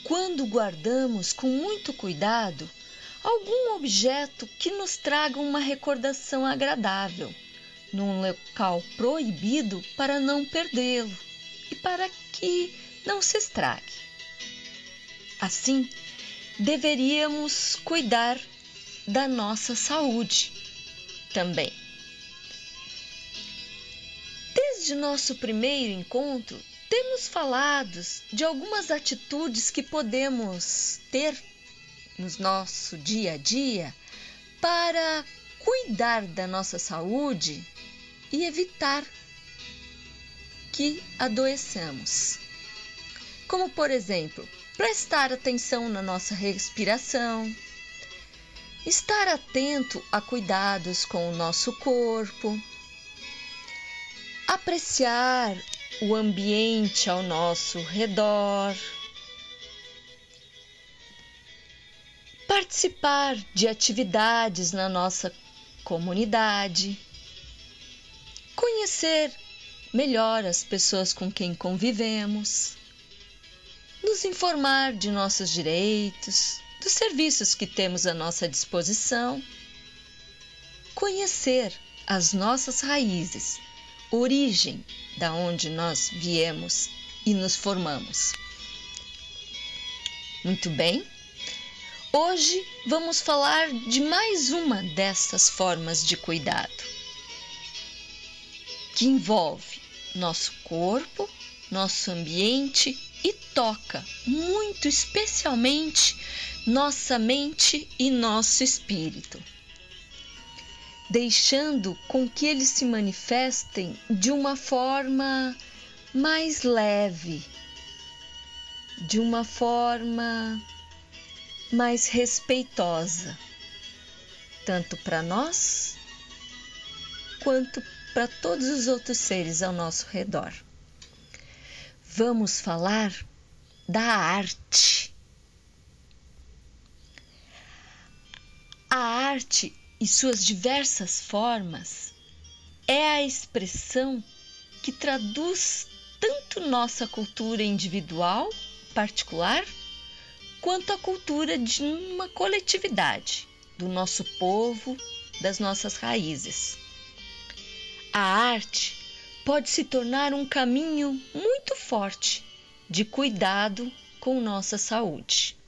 quando guardamos com muito cuidado algum objeto que nos traga uma recordação agradável, num local proibido para não perdê-lo e para que não se estrague. Assim, deveríamos cuidar da nossa saúde também. Desde nosso primeiro encontro, temos falado de algumas atitudes que podemos ter no nosso dia a dia para cuidar da nossa saúde e evitar que adoeçamos. Como, por exemplo, prestar atenção na nossa respiração, estar atento a cuidados com o nosso corpo, apreciar o ambiente ao nosso redor, participar de atividades na nossa comunidade, conhecer melhor as pessoas com quem convivemos, nos informar de nossos direitos, dos serviços que temos à nossa disposição, conhecer as nossas raízes, origem da onde nós viemos e nos formamos. Muito bem? Hoje vamos falar de mais uma dessas formas de cuidado, que envolve nosso corpo, nosso ambiente e toca muito especialmente nossa mente e nosso espírito, deixando com que eles se manifestem de uma forma mais leve, de uma forma mais respeitosa, tanto para nós quanto para todos os outros seres ao nosso redor. Vamos falar da arte. A arte e suas diversas formas é a expressão que traduz tanto nossa cultura individual, particular, quanto a cultura de uma coletividade, do nosso povo, das nossas raízes. A arte pode se tornar um caminho muito forte de cuidado com nossa saúde.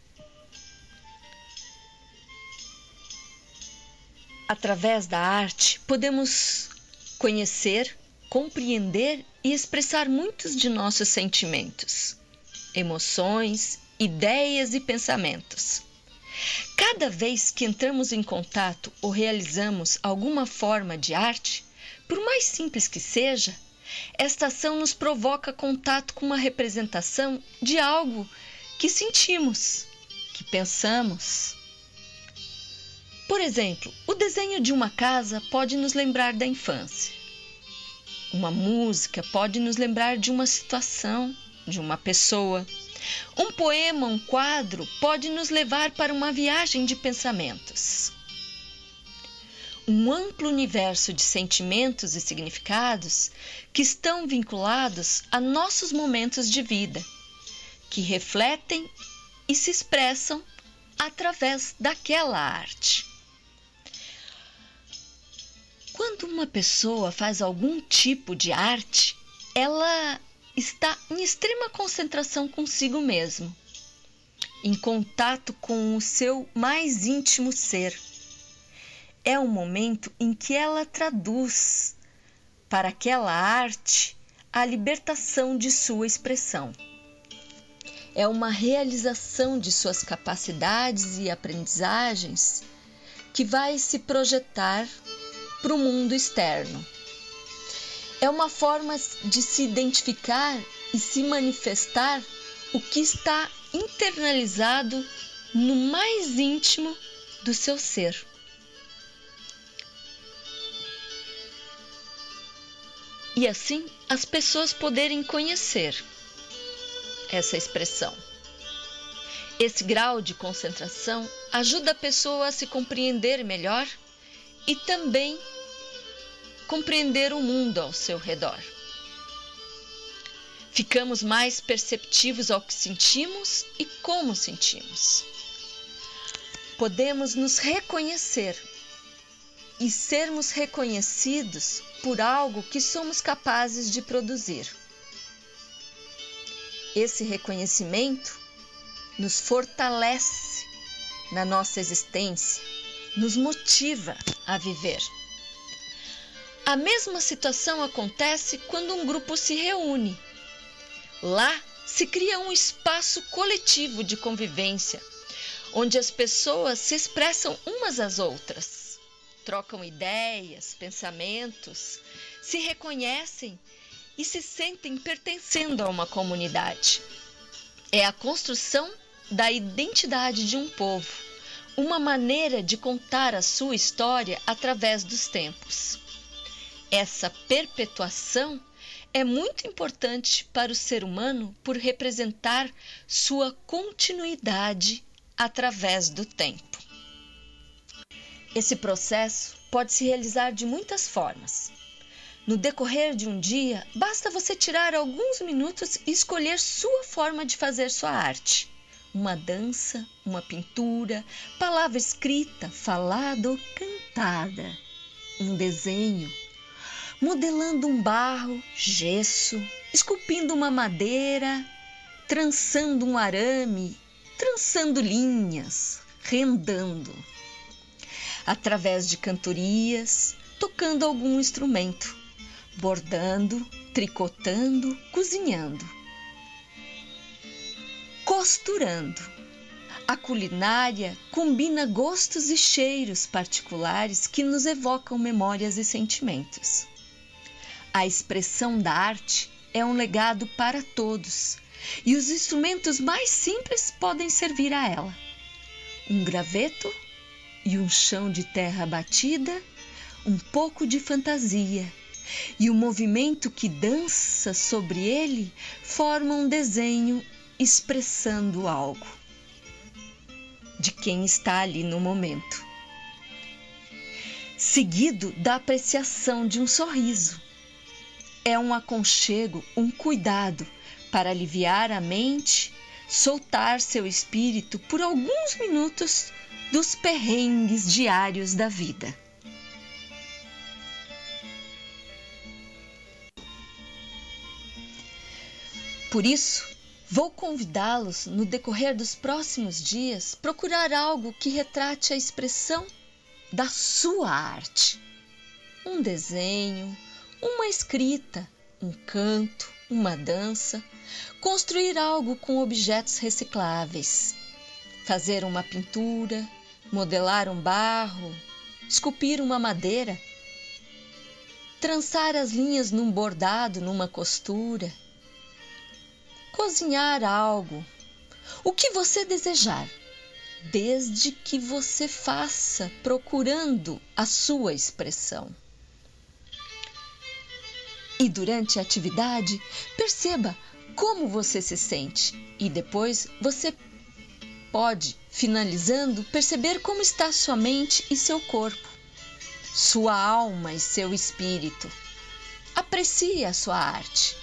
Através da arte, podemos conhecer, compreender e expressar muitos de nossos sentimentos, emoções ideias e pensamentos. Cada vez que entramos em contato ou realizamos alguma forma de arte, por mais simples que seja, esta ação nos provoca contato com uma representação de algo que sentimos, que pensamos. Por exemplo, o desenho de uma casa pode nos lembrar da infância. Uma música pode nos lembrar de uma situação, de uma pessoa. Um poema, um quadro, pode nos levar para uma viagem de pensamentos. Um amplo universo de sentimentos e significados que estão vinculados a nossos momentos de vida, que refletem e se expressam através daquela arte. Quando uma pessoa faz algum tipo de arte, ela está em extrema concentração consigo mesmo, em contato com o seu mais íntimo ser. É o momento em que ela traduz para aquela arte a libertação de sua expressão. É uma realização de suas capacidades e aprendizagens que vai se projetar para o mundo externo é uma forma de se identificar e se manifestar o que está internalizado no mais íntimo do seu ser. E assim as pessoas poderem conhecer essa expressão. Esse grau de concentração ajuda a pessoa a se compreender melhor e também compreender o mundo ao seu redor. Ficamos mais perceptivos ao que sentimos e como sentimos. Podemos nos reconhecer e sermos reconhecidos por algo que somos capazes de produzir. Esse reconhecimento nos fortalece na nossa existência, nos motiva a viver. A mesma situação acontece quando um grupo se reúne. Lá se cria um espaço coletivo de convivência, onde as pessoas se expressam umas às outras, trocam ideias, pensamentos, se reconhecem e se sentem pertencendo a uma comunidade. É a construção da identidade de um povo, uma maneira de contar a sua história através dos tempos. Essa perpetuação é muito importante para o ser humano por representar sua continuidade através do tempo. Esse processo pode se realizar de muitas formas. No decorrer de um dia, basta você tirar alguns minutos e escolher sua forma de fazer sua arte. Uma dança, uma pintura, palavra escrita, falada ou cantada, um desenho, modelando um barro, gesso, esculpindo uma madeira, trançando um arame, trançando linhas, rendando. Através de cantorias, tocando algum instrumento, bordando, tricotando, cozinhando, costurando. A culinária combina gostos e cheiros particulares que nos evocam memórias e sentimentos. A expressão da arte é um legado para todos e os instrumentos mais simples podem servir a ela. Um graveto e um chão de terra batida, um pouco de fantasia e o movimento que dança sobre ele forma um desenho expressando algo de quem está ali no momento. Seguido da apreciação de um sorriso é um aconchego, um cuidado para aliviar a mente, soltar seu espírito por alguns minutos dos perrengues diários da vida. Por isso, vou convidá-los no decorrer dos próximos dias procurar algo que retrate a expressão da sua arte. Um desenho, uma escrita, um canto, uma dança, construir algo com objetos recicláveis, fazer uma pintura, modelar um barro, esculpir uma madeira, trançar as linhas num bordado, numa costura, cozinhar algo, o que você desejar, desde que você faça procurando a sua expressão. E durante a atividade, perceba como você se sente e depois você pode, finalizando, perceber como está sua mente e seu corpo, sua alma e seu espírito. Aprecie a sua arte.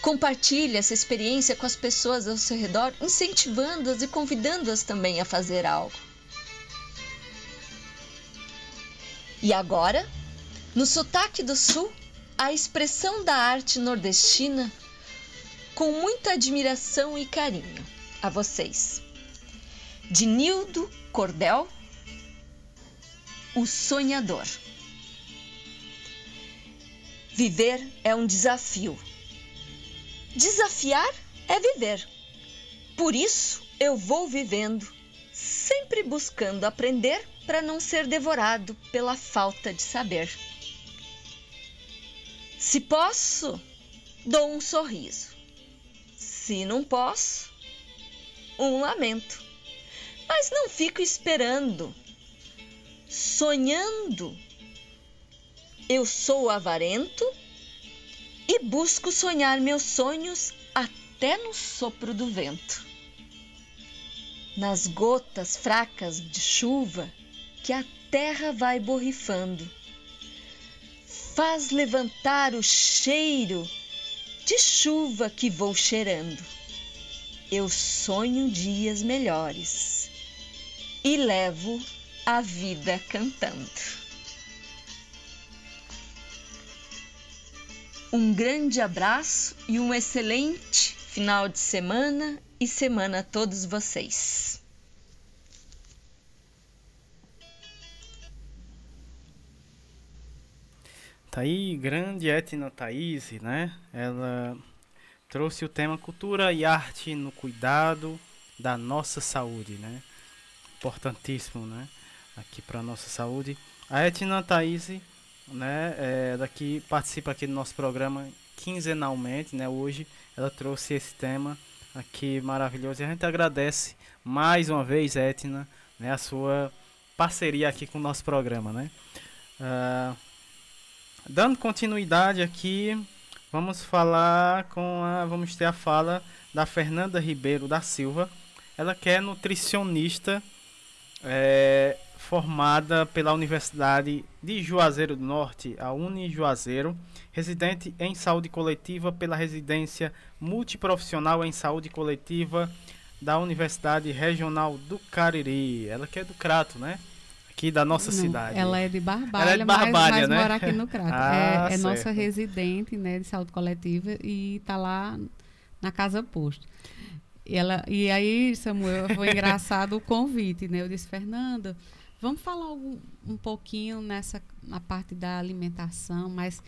Compartilhe essa experiência com as pessoas ao seu redor, incentivando-as e convidando-as também a fazer algo. E agora, no sotaque do sul, a expressão da arte nordestina com muita admiração e carinho a vocês. De Nildo Cordel, o sonhador. Viver é um desafio. Desafiar é viver. Por isso eu vou vivendo, sempre buscando aprender para não ser devorado pela falta de saber. Se posso, dou um sorriso. Se não posso, um lamento. Mas não fico esperando, sonhando. Eu sou avarento e busco sonhar meus sonhos até no sopro do vento. Nas gotas fracas de chuva que a terra vai borrifando faz levantar o cheiro de chuva que vou cheirando. Eu sonho dias melhores e levo a vida cantando. Um grande abraço e um excelente final de semana e semana a todos vocês. Tá aí, grande Etna Thaís, né? Ela trouxe o tema cultura e arte no cuidado da nossa saúde, né? Importantíssimo, né? Aqui para nossa saúde. A Etna Thaís, né? É, daqui participa aqui do nosso programa quinzenalmente, né? Hoje ela trouxe esse tema aqui maravilhoso e a gente agradece mais uma vez, Etna, né? A sua parceria aqui com o nosso programa, né? Uh, dando continuidade aqui, vamos falar com a, vamos ter a fala da Fernanda Ribeiro da Silva. Ela que é nutricionista é, formada pela Universidade de Juazeiro do Norte, a Uni Juazeiro, residente em saúde coletiva pela residência multiprofissional em saúde coletiva da Universidade Regional do Cariri. Ela que é do Crato, né? aqui da nossa Não, cidade. Ela é de Barbalha, ela é de Barbalha mas, mas né? mora aqui no Crato. *laughs* Ah, é, é nossa residente né, de saúde coletiva e está lá na Casa Posto. E, ela, e aí, Samuel, foi *laughs* engraçado o convite, né? Eu disse, Fernanda, vamos falar um, um pouquinho nessa na parte da alimentação, mas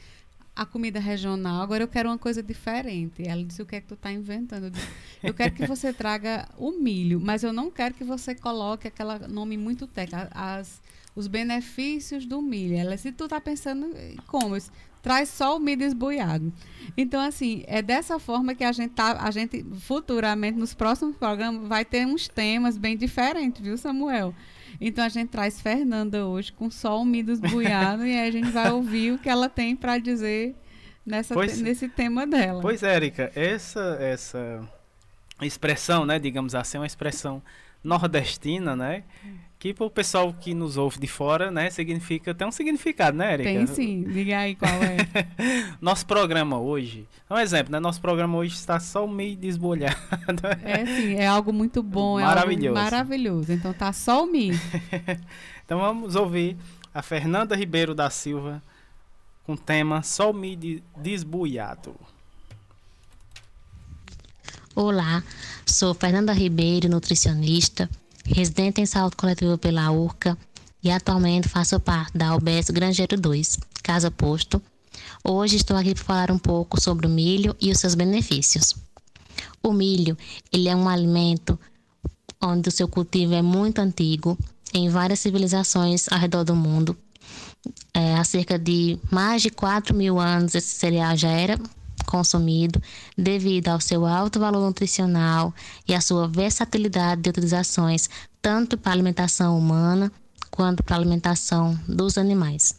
a comida regional, agora eu quero uma coisa diferente. Ela disse, o que é que tu está inventando? Eu, disse, eu quero que você traga o milho, mas eu não quero que você coloque aquele nome muito técnico, as, os benefícios do milho. Ela disse, tu está pensando como? Disse, Traz só o milho esboiado. Então, assim, é dessa forma que a gente tá, a gente futuramente, nos próximos programas, vai ter uns temas bem diferentes, viu, Samuel? Então a gente traz Fernanda hoje com só o milho esboiado *laughs* e aí a gente vai ouvir o que ela tem para dizer nessa Pois- te- nesse tema dela. Pois é, Erika, essa essa expressão, né, digamos assim, é uma expressão nordestina, né, que para o pessoal que nos ouve de fora, né, significa tem um significado, né, Erika? Tem sim, diga aí qual é. *laughs* Nosso programa hoje, um exemplo, né, nosso programa hoje está só meio desbolhado. É sim, é algo muito bom, é Maravilhoso. algo maravilhoso. Então tá só o milho. *laughs* Então vamos ouvir a Fernanda Ribeiro da Silva com o tema Só o milho desbuiado. Olá, sou Fernanda Ribeiro, nutricionista, residente em saúde coletiva pela URCA e atualmente faço parte da UBS Grangeiro 2, Casa Posto. Hoje estou aqui para falar um pouco sobre o milho e os seus benefícios. O milho, ele é um alimento onde o seu cultivo é muito antigo em várias civilizações ao redor do mundo. É, há cerca de mais de 4 mil anos esse cereal já era consumido devido ao seu alto valor nutricional e à sua versatilidade de utilizações tanto para a alimentação humana quanto para a alimentação dos animais.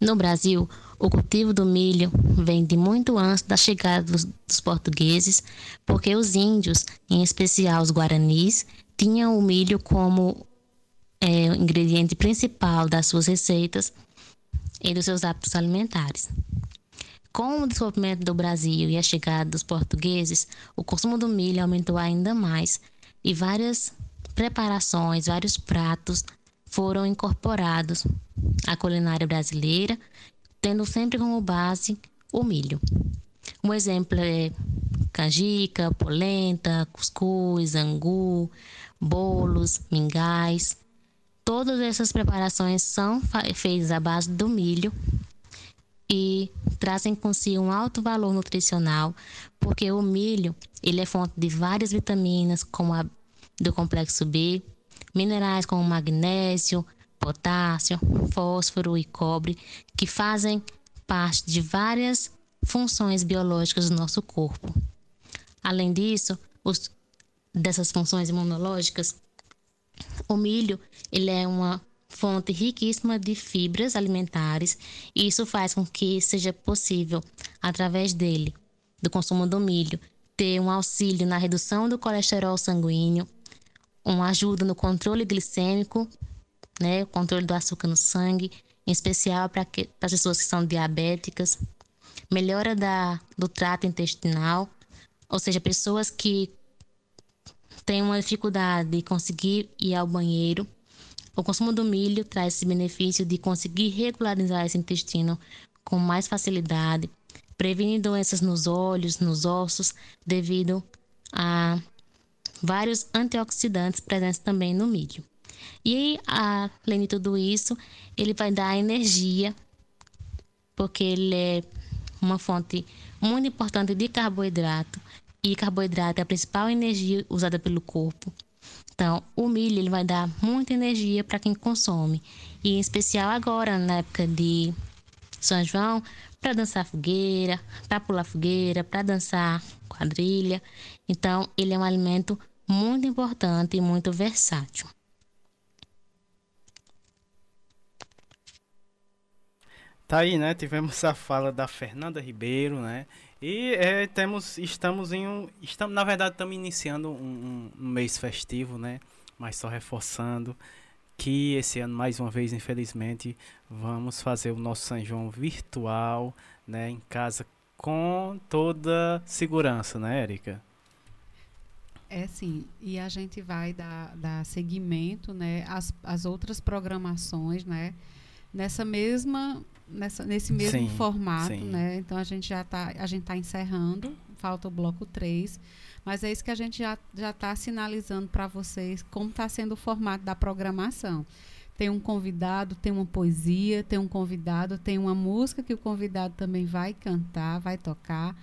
No Brasil, o cultivo do milho vem de muito antes da chegada dos, dos portugueses, porque os índios, em especial os guaranis, tinham o milho como é, o ingrediente principal das suas receitas e dos seus hábitos alimentares. Com o desenvolvimento do Brasil e a chegada dos portugueses, o consumo do milho aumentou ainda mais e várias preparações, vários pratos foram incorporados à culinária brasileira, tendo sempre como base o milho. Um exemplo é canjica, polenta, cuscuz, angu, bolos, mingais. Todas essas preparações são feitas à base do milho e trazem consigo um alto valor nutricional, porque o milho ele é fonte de várias vitaminas, como a do complexo B, minerais como magnésio, potássio, fósforo e cobre, que fazem parte de várias funções biológicas do nosso corpo. Além disso, os, dessas funções imunológicas, o milho ele é uma fonte riquíssima de fibras alimentares e isso faz com que seja possível, através dele, do consumo do milho, ter um auxílio na redução do colesterol sanguíneo, uma ajuda no controle glicêmico, né, controle do açúcar no sangue, em especial para as pessoas que são diabéticas, melhora da, do trato intestinal, ou seja, pessoas que têm uma dificuldade de conseguir ir ao banheiro. O consumo do milho traz esse benefício de conseguir regularizar esse intestino com mais facilidade, previne doenças nos olhos, nos ossos, devido a vários antioxidantes presentes também no milho. E além de tudo isso, ele vai dar energia porque ele é uma fonte muito importante de carboidrato e carboidrato é a principal energia usada pelo corpo. Então, o milho ele vai dar muita energia para quem consome, e em especial agora, na época de São João, para dançar fogueira, para pular fogueira, para dançar quadrilha. Então, ele é um alimento muito importante e muito versátil. Tá aí, né? Tivemos a fala da Fernanda Ribeiro, né? E é, temos, estamos em um, estamos, na verdade, estamos iniciando um, um, mês festivo, né? Mas só reforçando que esse ano, mais uma vez, infelizmente, vamos fazer o nosso São João virtual, né? Em casa com toda segurança, né, Érica? É sim, e a gente vai dar, dar seguimento, né, às, às outras programações, né, nessa mesma nessa, nesse mesmo sim, formato, sim. né? Então a gente já está a gente tá encerrando, falta o bloco 3, mas é isso que a gente já já está sinalizando para vocês como está sendo o formato da programação. Tem um convidado, tem uma poesia, tem um convidado, tem uma música que o convidado também vai cantar, vai tocar.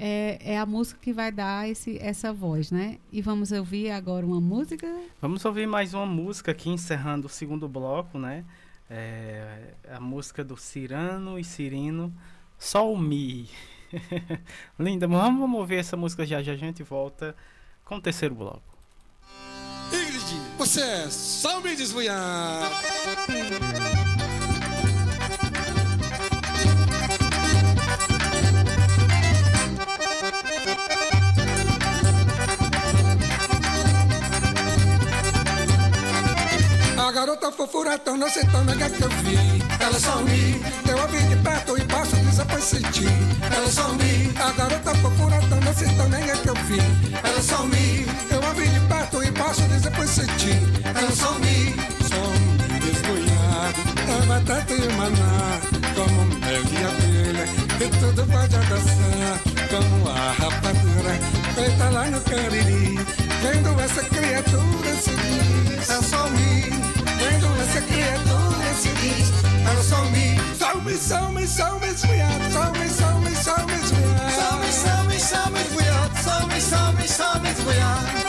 É, é, a música que vai dar esse, essa voz, né? E vamos ouvir agora uma música? Vamos ouvir mais uma música aqui, encerrando o segundo bloco, né? É, a música do Cirano e Cirino, Sol Mi. *laughs* Linda, vamos, vamos ouvir essa música já já a gente volta com o terceiro bloco. Ingrid, você é só me desviar. A garota fofura não sei tão nega que eu vi. Ela deu a vir de perto e passo depois senti. Ela me a garota fofura não sei tão nega que eu vi. Ela deu a vir de perto e passo depois senti. Ela só me só me desgoiado. A batata e maná como mel e abelha. E tudo pode adoçar como a rapadura feita lá no Cariri. Vendo essa criatura se diz, mim. Vendo essa criatura se diz Ela só me Salve, salve, salve, esfriado Salve, salve, salve, esfriado Salve, salve, salve, esfriado Salve, salve, salve, esfriado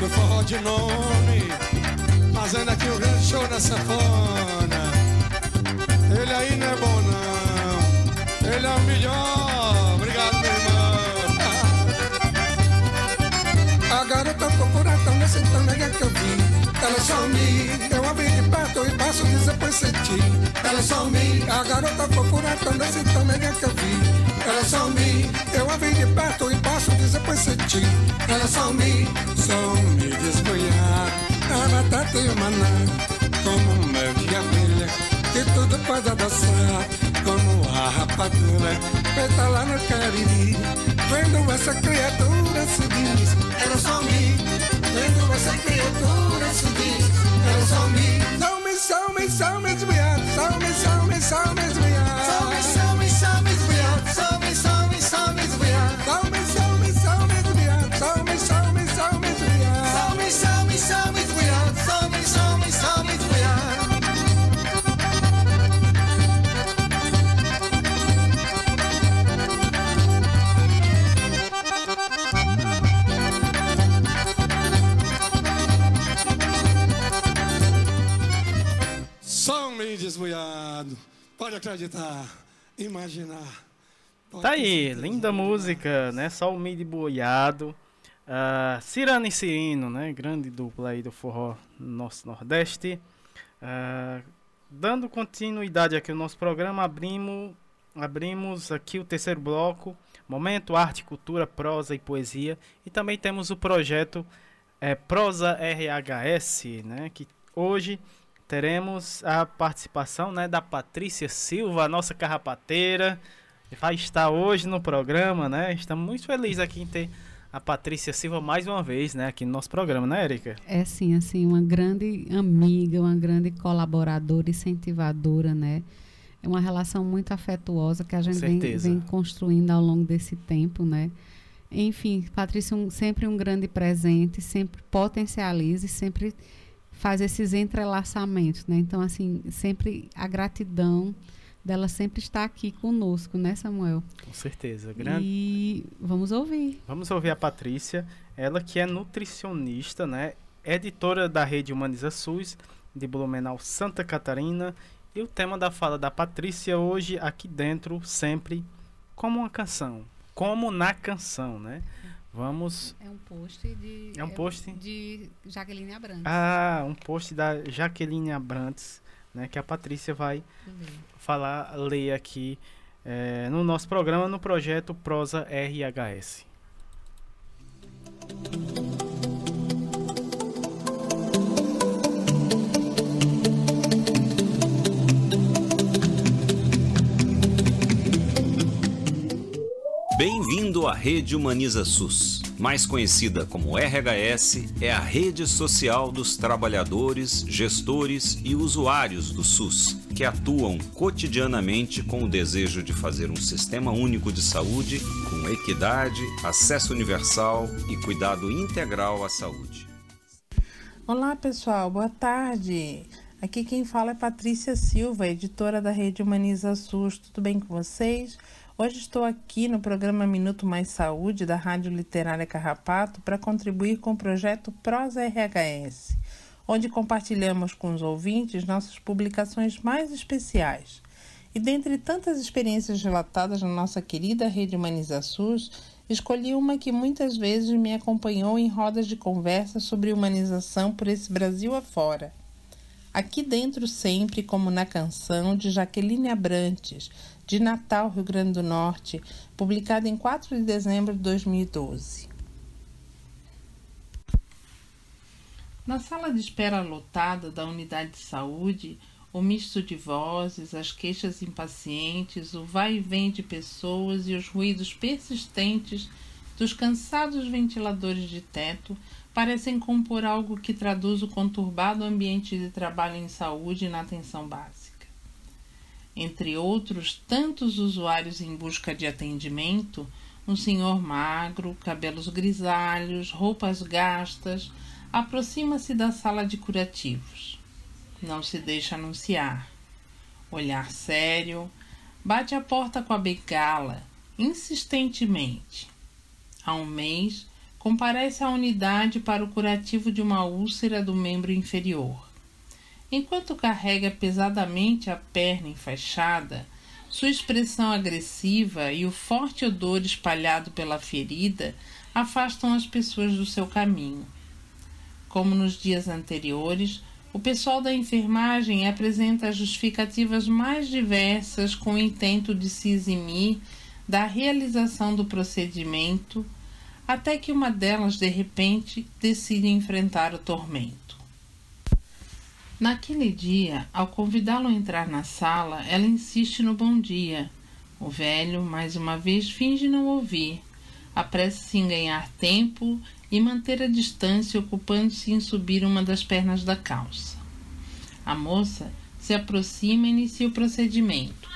Do forró de nome Fazendo aqui um grande show na sanfona. Ele aí não é bom não. Ele é o melhor. Obrigado, meu irmão. A garota procuratão nesse também que eu vi. Ela só me eu a vi de perto e passo depois senti. Ela só me a garota procuratão nesse também que eu vi. Ela só me eu a vi de perto e passo depois senti. Ela só me só me desgoiar. A batata e o maná como mel de abelha que tudo pode adoçar, como a rapadura feita lá no Cariri. Vendo essa criatura se diz, era mim. Vendo essa criatura se diz, era mim. Salme, salme, salme, desviado, salme, salme, salme, desviado. Pode acreditar, imaginar. Pode tá aí, linda música, né? Só o mid boiado. Uh, Cirano e Cirino, né? Grande dupla aí do forró nosso Nordeste. Uh, dando continuidade aqui ao nosso programa, abrimos, abrimos aqui o terceiro bloco. Momento Arte, Cultura, Prosa e Poesia. E também temos o projeto é, Prosa RHS, né? Que hoje teremos a participação né, da Patrícia Silva, a nossa carrapateira, que vai estar hoje no programa, né? Estamos muito felizes aqui em ter a Patrícia Silva mais uma vez, né, aqui no nosso programa, né, Erika? É sim, assim, uma grande amiga, uma grande colaboradora, incentivadora, né? é uma relação muito afetuosa que a gente vem, vem, construindo ao longo desse tempo, né? Enfim, Patrícia um, sempre um grande presente, sempre potencializa e sempre faz esses entrelaçamentos, né? Então, assim, sempre a gratidão dela sempre estar aqui conosco, né, Samuel? Com certeza. Grande... E vamos ouvir. Vamos ouvir a Patrícia, ela que é nutricionista, né? Editora da rede Humaniza SUS de Blumenau, Santa Catarina. E o tema da fala da Patrícia hoje, aqui dentro, sempre como uma canção. Como na canção, né? Vamos. É um post de. É um post de Jaqueline Abrantes. Ah, um post da Jaqueline Abrantes, né? Que a Patrícia vai falar, ler aqui é, no nosso programa, no projeto Prosa RHS. Bem-vindo à Rede Humaniza SUS. Mais conhecida como RHS, é a rede social dos trabalhadores, gestores e usuários do SUS, que atuam cotidianamente com o desejo de fazer um sistema único de saúde com equidade, acesso universal e cuidado integral à saúde. Olá, pessoal, boa tarde. Aqui quem fala é Patrícia Silva, editora da Rede Humaniza SUS. Tudo bem com vocês? Hoje estou aqui no programa Minuto Mais Saúde da Rádio Literária Carrapato para contribuir com o projeto Prosa RHS, onde compartilhamos com os ouvintes nossas publicações mais especiais. E dentre tantas experiências relatadas na nossa querida Rede Humaniza SUS, escolhi uma que muitas vezes me acompanhou em rodas de conversa sobre humanização por esse Brasil afora. Aqui dentro sempre, como na canção de Jaqueline Abrantes, de Natal, Rio Grande do Norte, publicada em 4 de dezembro de 2012. Na sala de espera lotada da unidade de saúde, o misto de vozes, as queixas impacientes, o vai e vem de pessoas e os ruídos persistentes dos cansados ventiladores de teto parecem compor algo que traduz o conturbado ambiente de trabalho em saúde e na atenção básica entre outros tantos usuários em busca de atendimento, um senhor magro, cabelos grisalhos, roupas gastas, aproxima-se da sala de curativos. Não se deixa anunciar. Olhar sério, bate a porta com a bengala, insistentemente. Há um mês, comparece à unidade para o curativo de uma úlcera do membro inferior. Enquanto carrega pesadamente a perna enfaixada, sua expressão agressiva e o forte odor espalhado pela ferida afastam as pessoas do seu caminho. Como nos dias anteriores, o pessoal da enfermagem apresenta as justificativas mais diversas com o intento de se eximir da realização do procedimento, até que uma delas, de repente, decide enfrentar o tormento. Naquele dia, ao convidá-lo a entrar na sala, ela insiste no bom dia. O velho, mais uma vez, finge não ouvir. Apressa-se em ganhar tempo e manter a distância, ocupando-se em subir uma das pernas da calça. A moça se aproxima e inicia o procedimento.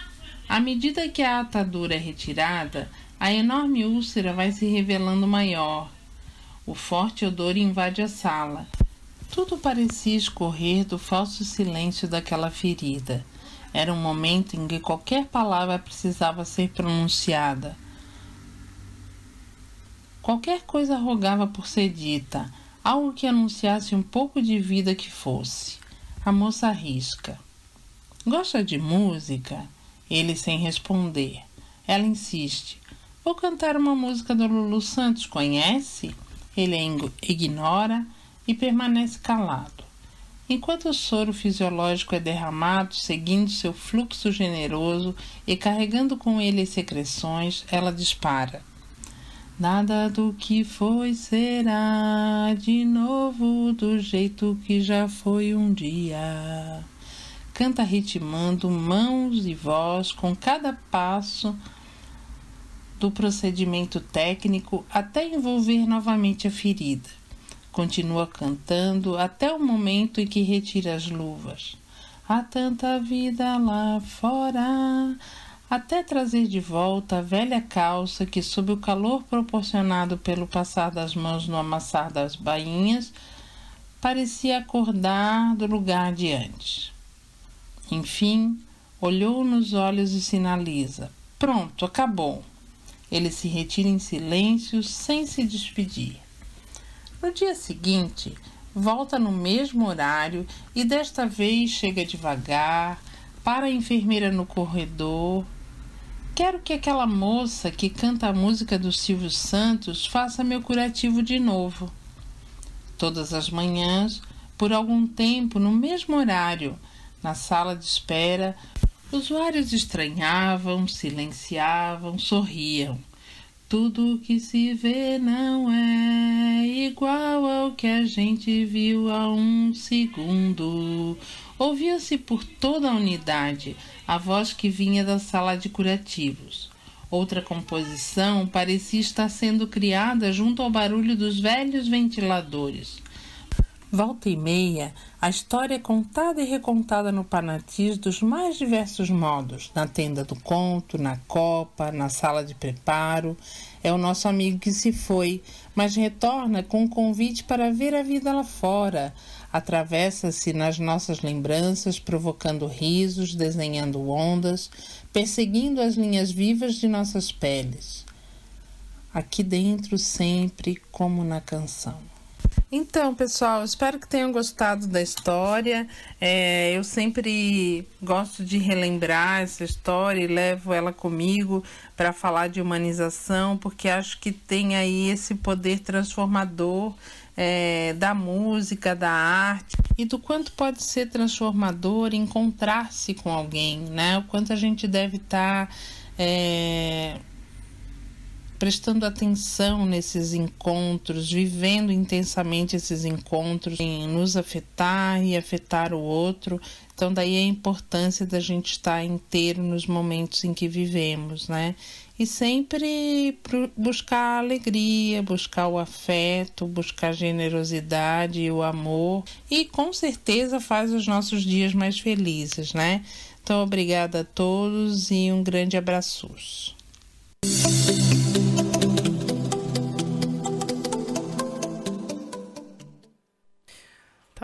À medida que a atadura é retirada, a enorme úlcera vai se revelando maior. O forte odor invade a sala tudo parecia escorrer do falso silêncio daquela ferida. Era um momento em que qualquer palavra precisava ser pronunciada. Qualquer coisa rogava por ser dita, algo que anunciasse um pouco de vida que fosse. A moça arrisca. Gosta de música? Ele sem responder. Ela insiste. Vou cantar uma música do Lulu Santos, conhece? Ele ignora e permanece calado. Enquanto o soro fisiológico é derramado, seguindo seu fluxo generoso e carregando com ele as secreções, ela dispara. Nada do que foi será de novo do jeito que já foi um dia. Canta ritmando mãos e voz com cada passo do procedimento técnico até envolver novamente a ferida. Continua cantando até o momento em que retira as luvas. há tanta vida lá fora. Até trazer de volta a velha calça que, sob o calor proporcionado pelo passar das mãos no amassar das bainhas, parecia acordar do lugar de antes. Enfim, olhou nos olhos e sinaliza: Pronto, acabou. Ele se retira em silêncio, sem se despedir. No dia seguinte, volta no mesmo horário e desta vez chega devagar, para a enfermeira no corredor. Quero que aquela moça que canta a música do Silvio Santos faça meu curativo de novo. Todas as manhãs, por algum tempo, no mesmo horário, na sala de espera, usuários estranhavam, silenciavam, sorriam. Tudo que se vê não é igual ao que a gente viu há um segundo. Ouvia-se por toda a unidade a voz que vinha da sala de curativos. Outra composição parecia estar sendo criada junto ao barulho dos velhos ventiladores. Volta e meia, a história é contada e recontada no Panatis dos mais diversos modos, na tenda do conto, na copa, na sala de preparo. É o nosso amigo que se foi, mas retorna com um convite para ver a vida lá fora. Atravessa-se nas nossas lembranças, provocando risos, desenhando ondas, perseguindo as linhas vivas de nossas peles. Aqui dentro, sempre como na canção. Então, pessoal, espero que tenham gostado da história. É, eu sempre gosto de relembrar essa história e levo ela comigo para falar de humanização, porque acho que tem aí esse poder transformador é, da música, da arte e do quanto pode ser transformador encontrar-se com alguém, né? O quanto a gente deve estar. Tá, é, prestando atenção nesses encontros, vivendo intensamente esses encontros, em nos afetar e afetar o outro. Então, daí a importância da gente estar inteiro nos momentos em que vivemos, né? E sempre buscar a alegria, buscar o afeto, buscar a generosidade e o amor. E com certeza faz os nossos dias mais felizes, né? Então, obrigada a todos e um grande abraço.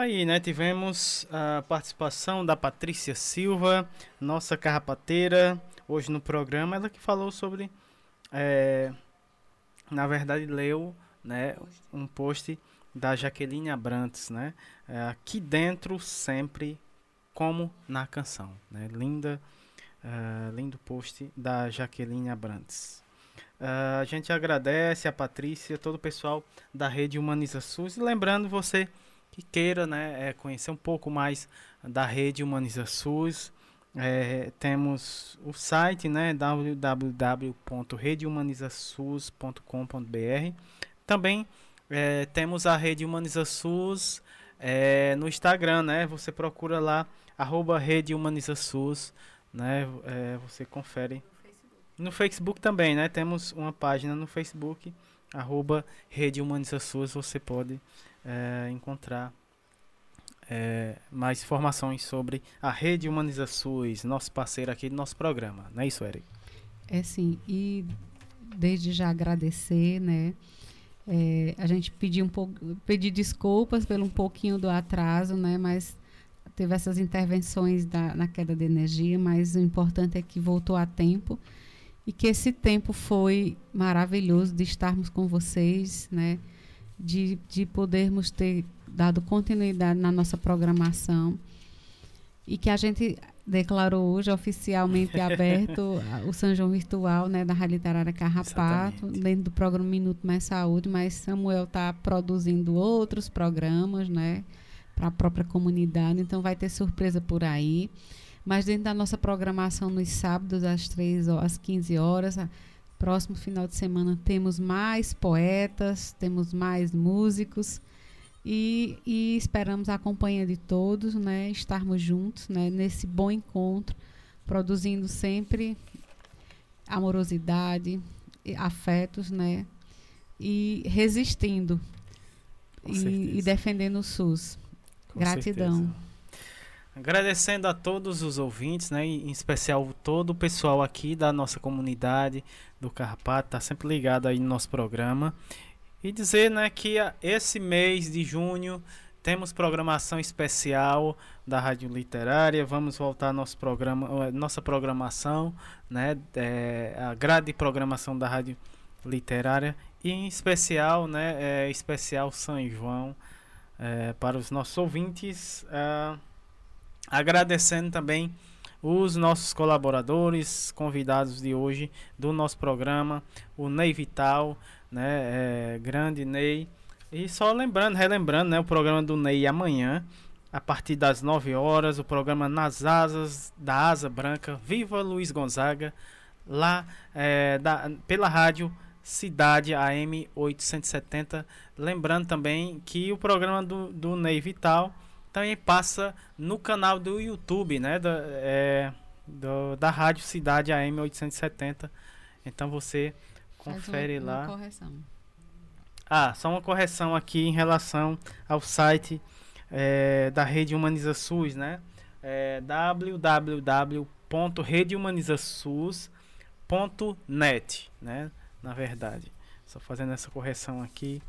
Tá aí, né? Tivemos a participação da Patrícia Silva, nossa carrapateira, hoje no programa. Ela que falou sobre. É, na verdade, leu né, um post da Jaqueline Abrantes, né? É, aqui dentro, sempre como na canção. Né? Linda, uh, lindo post da Jaqueline Abrantes. Uh, a gente agradece a Patrícia, todo o pessoal da rede Humaniza SUS. E lembrando você que queira né, é, conhecer um pouco mais da rede Humaniza SUS, é, temos o site né, www.redehumanizasus.com.br. Também é, temos a rede Humaniza SUS é, no Instagram, né? Você procura lá, arroba Rede Humaniza SUS, né? É, você confere. No Facebook também, né? Temos uma página no Facebook, arroba Rede Humaniza SUS, você pode é, encontrar é, mais informações sobre a Rede Humaniza SUS, nosso parceiro aqui do nosso programa. Não é isso, Eric? É sim. E desde já agradecer, né? É, a gente pediu um pouco, pedir desculpas pelo um pouquinho do atraso, né? Mas teve essas intervenções da, na queda de energia, mas o importante é que voltou a tempo e que esse tempo foi maravilhoso de estarmos com vocês, né? de, de podermos ter dado continuidade na nossa programação e que a gente declarou hoje oficialmente *laughs* aberto o São João Virtual né, da Rádio Literária Carrapato, Exatamente. dentro do programa Minuto Mais Saúde, mas Samuel está produzindo outros programas né, para a própria comunidade, então vai ter surpresa por aí. Mas dentro da nossa programação nos sábados, às 3 horas, às 15 horas, Próximo final de semana temos mais poetas, temos mais músicos e, e esperamos a companhia de todos, né? Estarmos juntos, né? Nesse bom encontro, produzindo sempre amorosidade, afetos, né? E resistindo e, e, defendendo o SUS. Com Gratidão. Certeza. Agradecendo a todos os ouvintes, né, em especial todo o pessoal aqui da nossa comunidade do Carrapato, tá sempre ligado aí no nosso programa. E dizer, né, que esse mês de junho temos programação especial da Rádio Literária. Vamos voltar nosso programa, nossa programação, né, é, a grade de programação da Rádio Literária e em especial, né, é, especial São João é, para os nossos ouvintes. É, Agradecendo também os nossos colaboradores, convidados de hoje do nosso programa, o Ney Vital, né, é, grande Ney. E só lembrando, relembrando, né, o programa do Ney amanhã, a partir das 9 horas, o programa Nas Asas da Asa Branca, Viva Luiz Gonzaga, lá é, da, pela rádio Cidade AM 870. Lembrando também que o programa do, do Ney Vital também passa no canal do YouTube, né? Da, é, do, da Rádio Cidade AM 870. Então você confere uma, lá. Uma correção. Ah, só uma correção aqui em relação ao site é, da Rede Humaniza SUS, né? É www.redehumanizasus.net, né? Na verdade, só fazendo essa correção aqui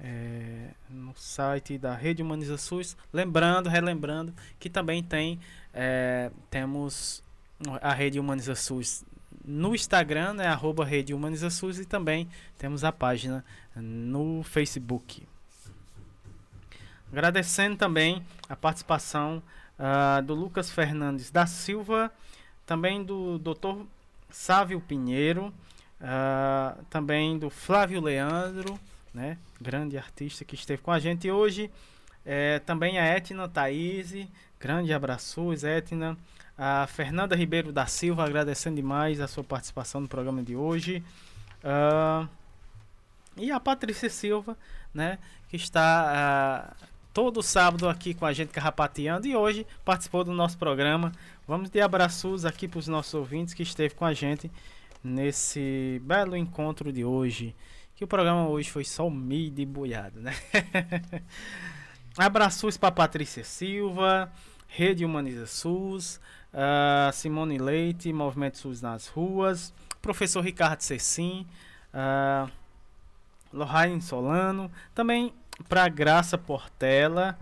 é, no site da Rede Humaniza SUS. Lembrando, relembrando que também tem é, temos a Rede Humaniza SUS no Instagram, né, arroba Rede Humaniza SUS e também temos a página no Facebook. Agradecendo também a participação uh, do Lucas Fernandes da Silva, também do Dr. Sávio Pinheiro, uh, também do Flávio Leandro, né? Grande artista que esteve com a gente hoje. É, também a Etna Thaís, grande abraços, Etna. A Fernanda Ribeiro da Silva, agradecendo demais a sua participação no programa de hoje. Uh, e a Patrícia Silva, né? Que está uh, todo sábado aqui com a gente carrapateando e hoje participou do nosso programa. Vamos de abraços aqui para os nossos ouvintes que esteve com a gente nesse belo encontro de hoje que o programa hoje foi só mídia e boiado, né? *laughs* Abraços para Patrícia Silva, Rede Humaniza SUS, uh, Simone Leite, Movimento SUS nas ruas, Professor Ricardo Cecim, uh, Lohane Solano, também para Graça Portela,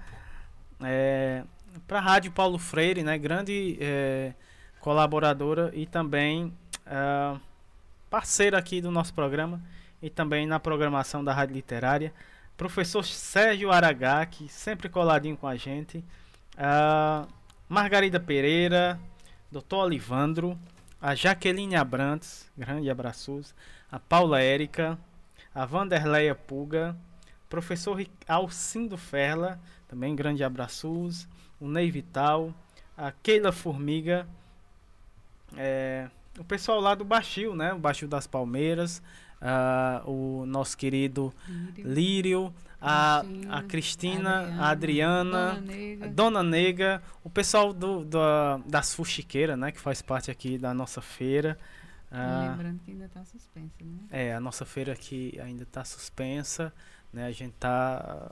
é, para a Rádio Paulo Freire, né? Grande é, colaboradora e também uh, parceira aqui do nosso programa e também na programação da Rádio Literária. Professor Sérgio Aragaki, sempre coladinho com a gente. Uh, Margarida Pereira, Doutor Olivandro, a Jaqueline Abrantes, grande abraços. A Paula Érica, a Vanderleia Puga, professor Alcindo Ferla, também grande abraços. O Ney Vital, a Keila Formiga, é, o pessoal lá do Baixio, né? O Baixio das Palmeiras, uh, o nosso querido Lírio, Lírio a, a Cristina, a Adriana, Dona Nega. Dona Nega, o pessoal do, do, das Fuxiqueiras, né, que faz parte aqui da nossa feira. Uh, Lembrando que ainda está suspensa, né? É, a nossa feira aqui ainda está suspensa, né? A gente está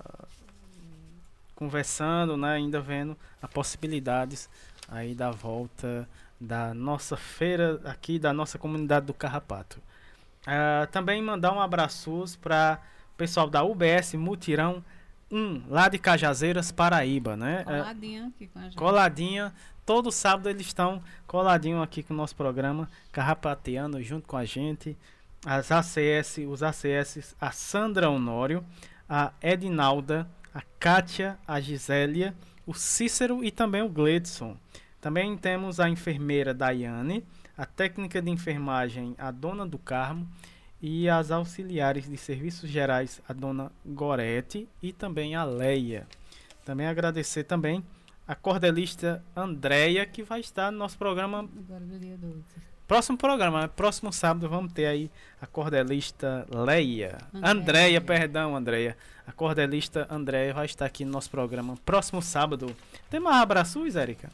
conversando, né, ainda vendo as possibilidades aí da volta da nossa feira aqui da nossa comunidade do Carrapato. Uh, também mandar um abraço para o pessoal da UBS Mutirão 1, lá de Cajazeiras, Paraíba, né? Coladinha aqui com a gente. Coladinha. Todo sábado eles estão coladinho aqui com o nosso programa, carrapateando junto com a gente. As ACS, os ACS, a Sandra Honório, a Edinalda, a Kátia, a Gisélia, o Cícero e também o Gledson. Também temos a enfermeira Daiane, a técnica de enfermagem, a dona do Carmo, e as auxiliares de serviços gerais, a dona Gorete e também a Leia. Também agradecer também a cordelista Andréia, que vai estar no nosso programa. Agora do dia 12. Próximo programa, próximo sábado vamos ter aí a cordelista Leia. Andréia, perdão, Andréia. A cordelista Andréia vai estar aqui no nosso programa próximo sábado. Tem mais abraços, Érica?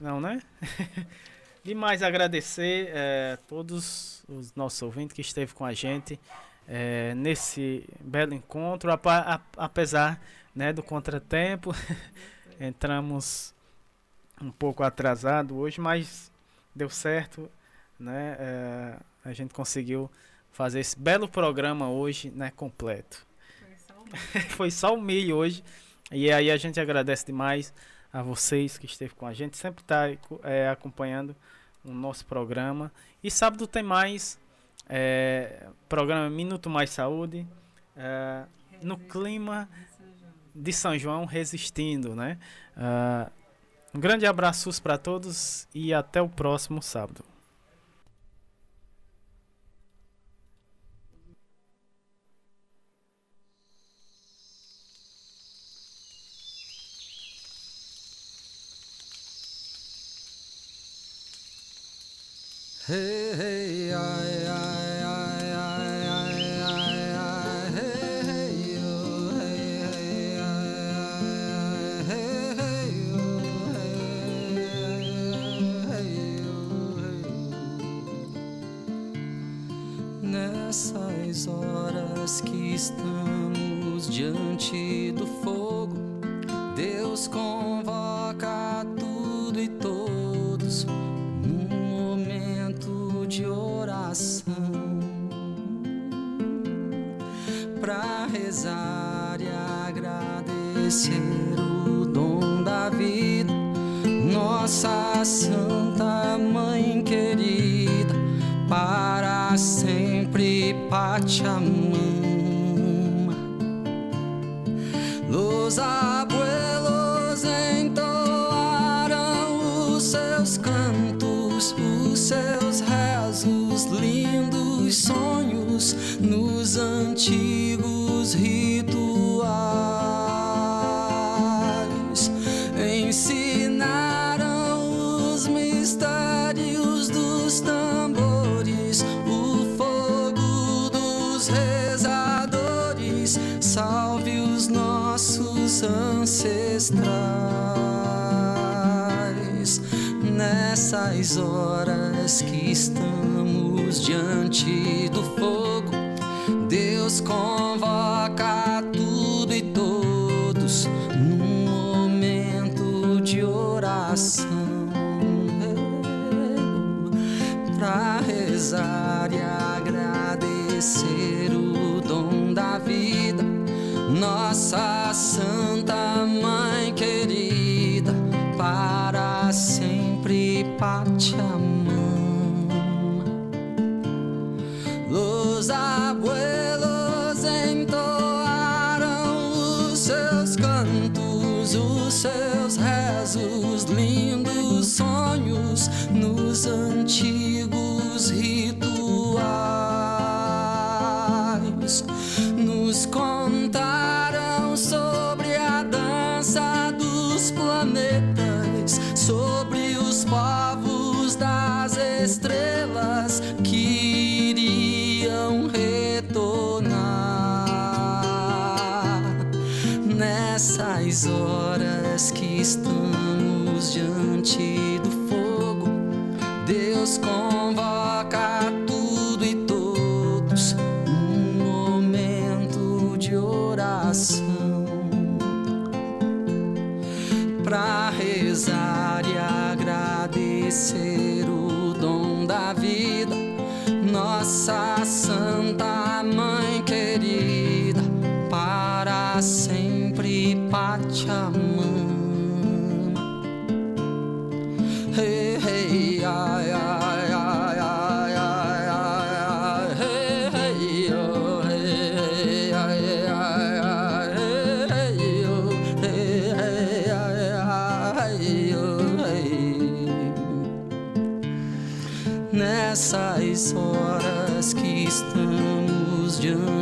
Não, né? *laughs* Demais agradecer é, todos os nossos ouvintes que esteve com a gente é, nesse belo encontro, apesar né, do contratempo, *laughs* entramos um pouco atrasado hoje, mas deu certo, né? É, a gente conseguiu fazer esse belo programa hoje, né, completo. Foi só o milho, *laughs* Foi só o milho hoje. E aí a gente agradece demais a vocês que esteve com a gente, sempre está é, acompanhando o nosso programa. E sábado tem mais é, programa Minuto Mais Saúde, é, no clima de São João, resistindo, né? Uh, um grande abraço para todos e até o próximo sábado. Hey, hey, I, I, I, I, I, I, hey, hey, oh, hey, hey, I, I, hey, hey, oh, Nessas horas que estamos diante do fogo, Deus convoca tudo e todos de oração para rezar e agradecer o dom da vida, nossa Santa Mãe querida, para sempre Pachamama. Los sonhos nos antigos rituais. Ensinaram os mistérios dos tambores, o fogo dos rezadores. Salve os nossos ancestrais nessas horas que diante do fogo. Deus convoca tudo e todos num momento de oração para rezar e agradecer antigos rituais. Nos